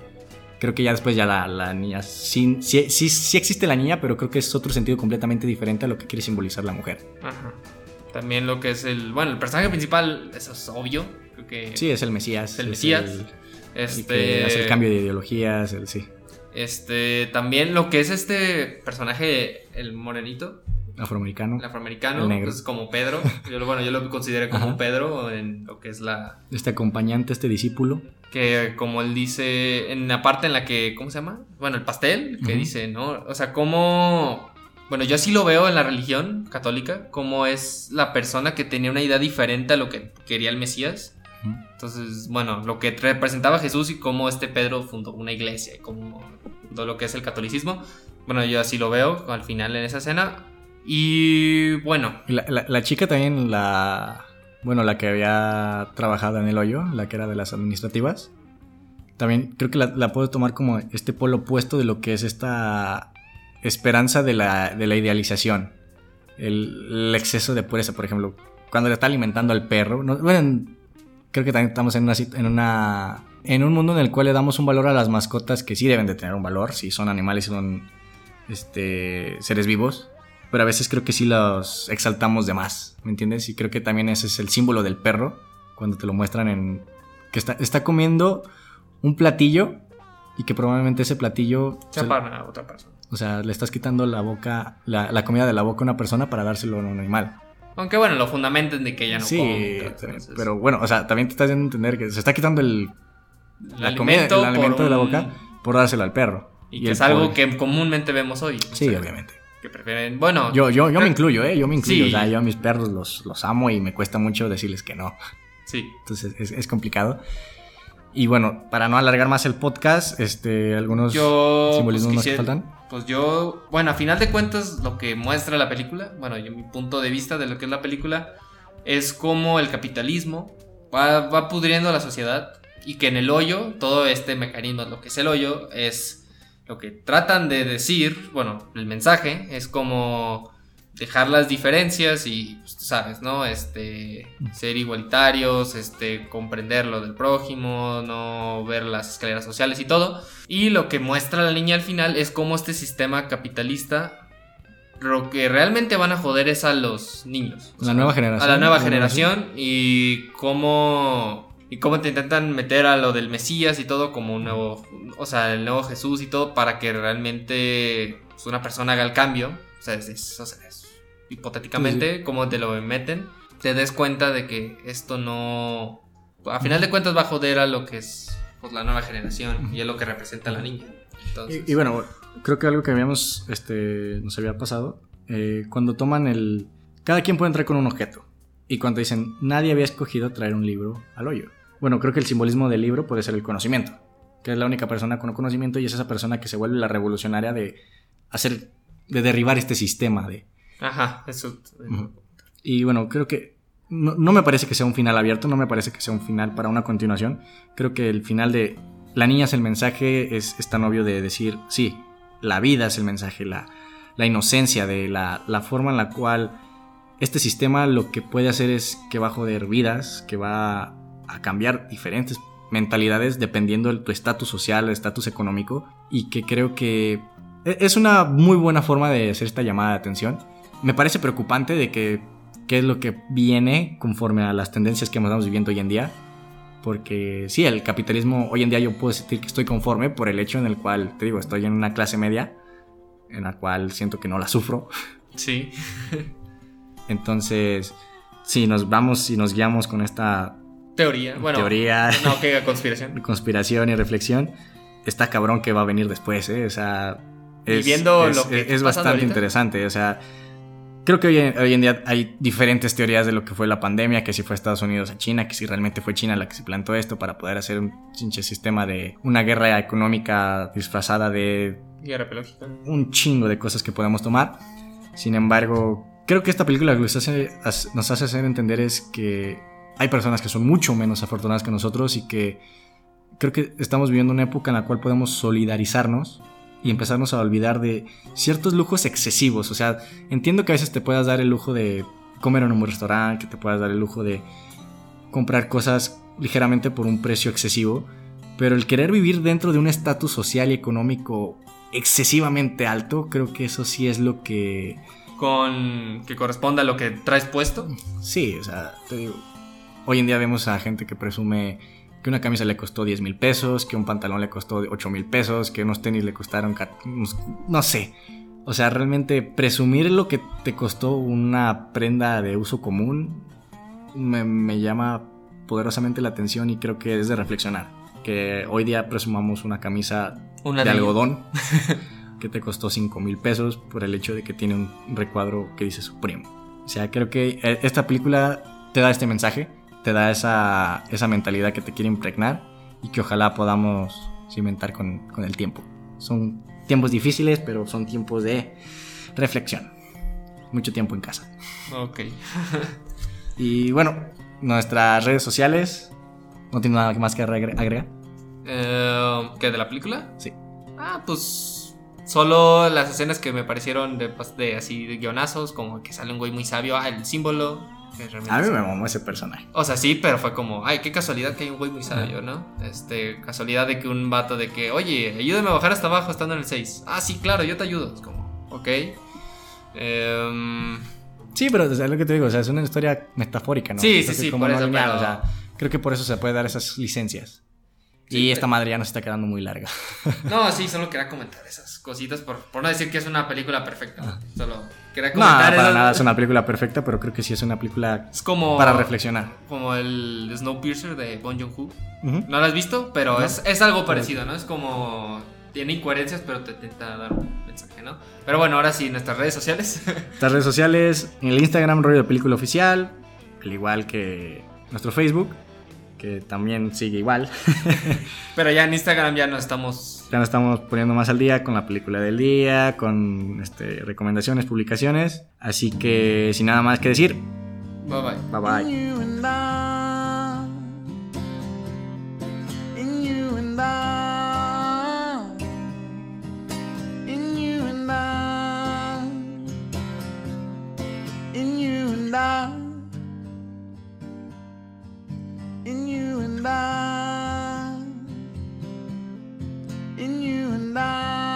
Speaker 2: Creo que ya después ya la, la niña, sí, sí, sí, sí existe la niña, pero creo que es otro sentido completamente diferente a lo que quiere simbolizar la mujer.
Speaker 3: Ajá. También lo que es el... Bueno, el personaje principal, eso es obvio, creo que...
Speaker 2: Sí, es el Mesías.
Speaker 3: Es el
Speaker 2: es
Speaker 3: Mesías.
Speaker 2: el- y
Speaker 3: Este...
Speaker 2: que hace el cambio de ideologías, el, sí,
Speaker 3: Este, también lo que es este personaje, el morenito,
Speaker 2: afroamericano.
Speaker 3: el afroamericano,
Speaker 2: El negro.
Speaker 3: pues como Pedro. Yo, bueno, yo lo consideré como
Speaker 2: Ajá.
Speaker 3: Pedro en lo que es la...
Speaker 2: Este acompañante, este discípulo.
Speaker 3: Que como él dice, en la parte en la que, ¿cómo se llama? Bueno, el pastel, que dice, ¿no? O sea, cómo... Bueno, yo así lo veo en la religión católica, como es la persona que tenía una idea diferente a lo que quería el Mesías. Entonces, bueno, lo que representaba Jesús y cómo este Pedro fundó una iglesia y cómo fundó lo que es el catolicismo. Bueno, yo así lo veo al final en esa escena. Y bueno,
Speaker 2: La, la- chica también, la. Bueno, la que había trabajado en el hoyo, la que era de las administrativas. También creo que la, puedo tomar como este polo opuesto de lo que es esta esperanza de la, de la idealización. El, el exceso de pureza, por ejemplo. Cuando le está alimentando al perro. no- bueno, creo que también estamos en una, en una. En un mundo en el cual le damos un valor a las mascotas que sí deben de tener un valor. Si son animales, son este, seres vivos pero a veces creo que sí los exaltamos de más, ¿me entiendes? Y creo que también ese es el símbolo del perro, cuando te lo muestran en... que está, está comiendo un platillo y que probablemente ese platillo...
Speaker 3: se
Speaker 2: se-
Speaker 3: para otra persona.
Speaker 2: o sea, le estás quitando la boca, la, la comida de la boca a una persona para dárselo a un animal.
Speaker 3: Aunque bueno, lo fundamenten de que ella no
Speaker 2: sí,
Speaker 3: come. entonces,
Speaker 2: pero bueno, o sea, también te estás dando a entender que se está quitando el,
Speaker 3: el
Speaker 2: la comida, el alimento de la
Speaker 3: un-
Speaker 2: boca por dárselo al perro.
Speaker 3: Y, que es algo
Speaker 2: pobre-
Speaker 3: que comúnmente vemos hoy. o
Speaker 2: Sí,
Speaker 3: sea,
Speaker 2: obviamente.
Speaker 3: Que prefieren. Bueno,
Speaker 2: Yo, yo, yo me
Speaker 3: creo-
Speaker 2: incluyo, ¿eh? Yo me incluyo.
Speaker 3: Sí.
Speaker 2: O sea, yo a mis perros los, los amo y me cuesta mucho decirles que no.
Speaker 3: Sí.
Speaker 2: Entonces es, es complicado. Y bueno, para no alargar más el podcast, este, algunos
Speaker 3: Yo.
Speaker 2: simbolismos
Speaker 3: pues,
Speaker 2: más que faltan.
Speaker 3: Pues yo, bueno, a final de cuentas, lo que muestra la película, bueno, yo mi punto de vista de lo que es la película, es cómo el capitalismo va, va pudriendo la sociedad y que en el hoyo, todo este mecanismo, lo que es el hoyo, es lo que tratan de decir, bueno, el mensaje es como dejar las diferencias y, pues, tú sabes, ¿no? Este, ser igualitarios, este, comprender lo del prójimo, no ver las escaleras sociales y todo. Y lo que muestra la niña al final es cómo este sistema capitalista lo que realmente van a joder es a los niños. O
Speaker 2: La nueva generación.
Speaker 3: A la nueva
Speaker 2: La nueva
Speaker 3: generación y cómo y cómo te intentan meter a lo del Mesías y todo como un nuevo, o sea, el nuevo Jesús y todo para que realmente pues, una persona haga el cambio. O sea, es, es- o sea, es- hipotéticamente, como te lo meten, te des cuenta de que esto no, a final de cuentas va a joder a lo que es pues, la nueva generación y es lo que representa la niña. Entonces,
Speaker 2: Y, y bueno, creo que algo que habíamos, este, nos había pasado, eh, cuando toman el... Cada quien puede entrar con un objeto. Y cuando dicen, nadie había escogido traer un libro al hoyo. Bueno, creo que el simbolismo del libro puede ser el conocimiento. Que es la única persona con conocimiento y es esa persona que se vuelve la revolucionaria de hacer, de derribar este sistema de...
Speaker 3: Ajá, eso.
Speaker 2: Y bueno, creo que no, no me parece que sea un final abierto, no me parece que sea un final para una continuación. Creo que el final de La niña es el mensaje es, es tan obvio de decir, sí, la vida es el mensaje, la, la inocencia de la, la forma en la cual este sistema lo que puede hacer es que va a joder vidas, que va a cambiar diferentes mentalidades dependiendo de tu estatus social, estatus económico, y que creo que e- es una muy buena forma de hacer esta llamada de atención. Me parece preocupante de que qué es lo que viene conforme a las tendencias que estamos viviendo hoy en día. Porque sí, el capitalismo hoy en día yo puedo sentir que estoy conforme por el hecho en el cual, te digo, estoy en una clase media, en la cual siento que no la sufro.
Speaker 3: Sí.
Speaker 2: Entonces, si nos vamos y nos guiamos con esta
Speaker 3: Teoría. Bueno.
Speaker 2: teoría
Speaker 3: No, que conspiración.
Speaker 2: conspiración y reflexión, está cabrón que va a venir después, ¿eh? O sea,
Speaker 3: Y
Speaker 2: es,
Speaker 3: viendo
Speaker 2: es-
Speaker 3: lo que
Speaker 2: es
Speaker 3: pasando
Speaker 2: bastante
Speaker 3: ahorita.
Speaker 2: interesante, o sea, creo que hoy en, hoy en día hay diferentes teorías de lo que fue la pandemia, que si fue Estados Unidos a China, que si realmente fue China la que se plantó esto para poder hacer un pinche sistema de una guerra económica disfrazada de
Speaker 3: Guerra biológica.
Speaker 2: un chingo de cosas que podemos tomar. Sin embargo, creo que esta película lo que nos hace, nos hace hacer entender es que hay personas que son mucho menos afortunadas que nosotros y que creo que estamos viviendo una época en la cual podemos solidarizarnos y empezarnos a olvidar de ciertos lujos excesivos. O sea, entiendo que a veces te puedas dar el lujo de comer en un buen restaurante, que te puedas dar el lujo de comprar cosas ligeramente por un precio excesivo, pero el querer vivir dentro de un estatus social y económico excesivamente alto, creo que eso sí es lo que...
Speaker 3: Con. que corresponda a lo que traes puesto.
Speaker 2: Sí, o sea, te digo, hoy en día vemos a gente que presume que una camisa le costó 10 mil pesos, que un pantalón le costó 8 mil pesos, que unos tenis le costaron, no sé. O sea, realmente presumir lo que te costó una prenda de uso común me, me llama poderosamente la atención y creo que es de reflexionar. Que hoy día presumamos una camisa
Speaker 3: Una
Speaker 2: de
Speaker 3: de-
Speaker 2: algodón que te costó 5 mil pesos por el hecho de que tiene un recuadro que dice Supremo. O sea, creo que eh, esta película te da este mensaje, te da esa, esa mentalidad que te quiere impregnar y que ojalá podamos cimentar con, con el tiempo. Son tiempos difíciles, pero son tiempos de reflexión. mucho tiempo en casa.
Speaker 3: Ok.
Speaker 2: Y bueno, nuestras redes sociales. ¿No tiene nada más que agre- agregar?
Speaker 3: Eh, ¿Qué, de la película?
Speaker 2: Sí.
Speaker 3: Ah, pues solo las escenas que me parecieron de, de así de guionazos, como que sale un güey muy sabio, ah, el símbolo. Que realmente
Speaker 2: A mí me mamó ese personaje.
Speaker 3: O sea, sí, pero fue como, ay, qué casualidad que hay un güey muy sabio, ¿no? Este, casualidad de que un vato de que, oye, ayúdame a bajar hasta abajo estando en el 6. Ah, sí, claro, yo te ayudo. Es como, ok. Em,
Speaker 2: Sí, pero es lo que te digo, o sea, es una historia metafórica, ¿no?
Speaker 3: Sí, sí, sí,
Speaker 2: como
Speaker 3: por
Speaker 2: no
Speaker 3: eso,
Speaker 2: lineal,
Speaker 3: pero-
Speaker 2: o sea, creo que por eso se puede dar esas licencias.
Speaker 3: Sí,
Speaker 2: y esta madre ya nos está quedando muy larga.
Speaker 3: no, sí, solo quería comentar esas cositas por, por no decir que es una película perfecta. Solo quería
Speaker 2: No, para nada es una película perfecta, pero creo que sí es una película
Speaker 3: Es como.
Speaker 2: para reflexionar.
Speaker 3: Como el Snowpiercer de Bon Joon-ho. No lo has visto, pero
Speaker 2: No.
Speaker 3: es, es algo parecido, ¿no? Es como. Tiene incoherencias, pero te intenta dar un mensaje, ¿no? Pero bueno, ahora sí, nuestras redes sociales.
Speaker 2: Nuestras redes sociales, en el Instagram, rollo de película oficial, al igual que nuestro Facebook, que también sigue igual.
Speaker 3: pero ya en Instagram ya no estamos.
Speaker 2: Ya nos estamos poniendo más al día con la película del día, con este, recomendaciones, publicaciones. Así que sin nada más que decir,
Speaker 3: Bye bye.
Speaker 2: bye bye.
Speaker 1: You and I, and you and I, in you and I.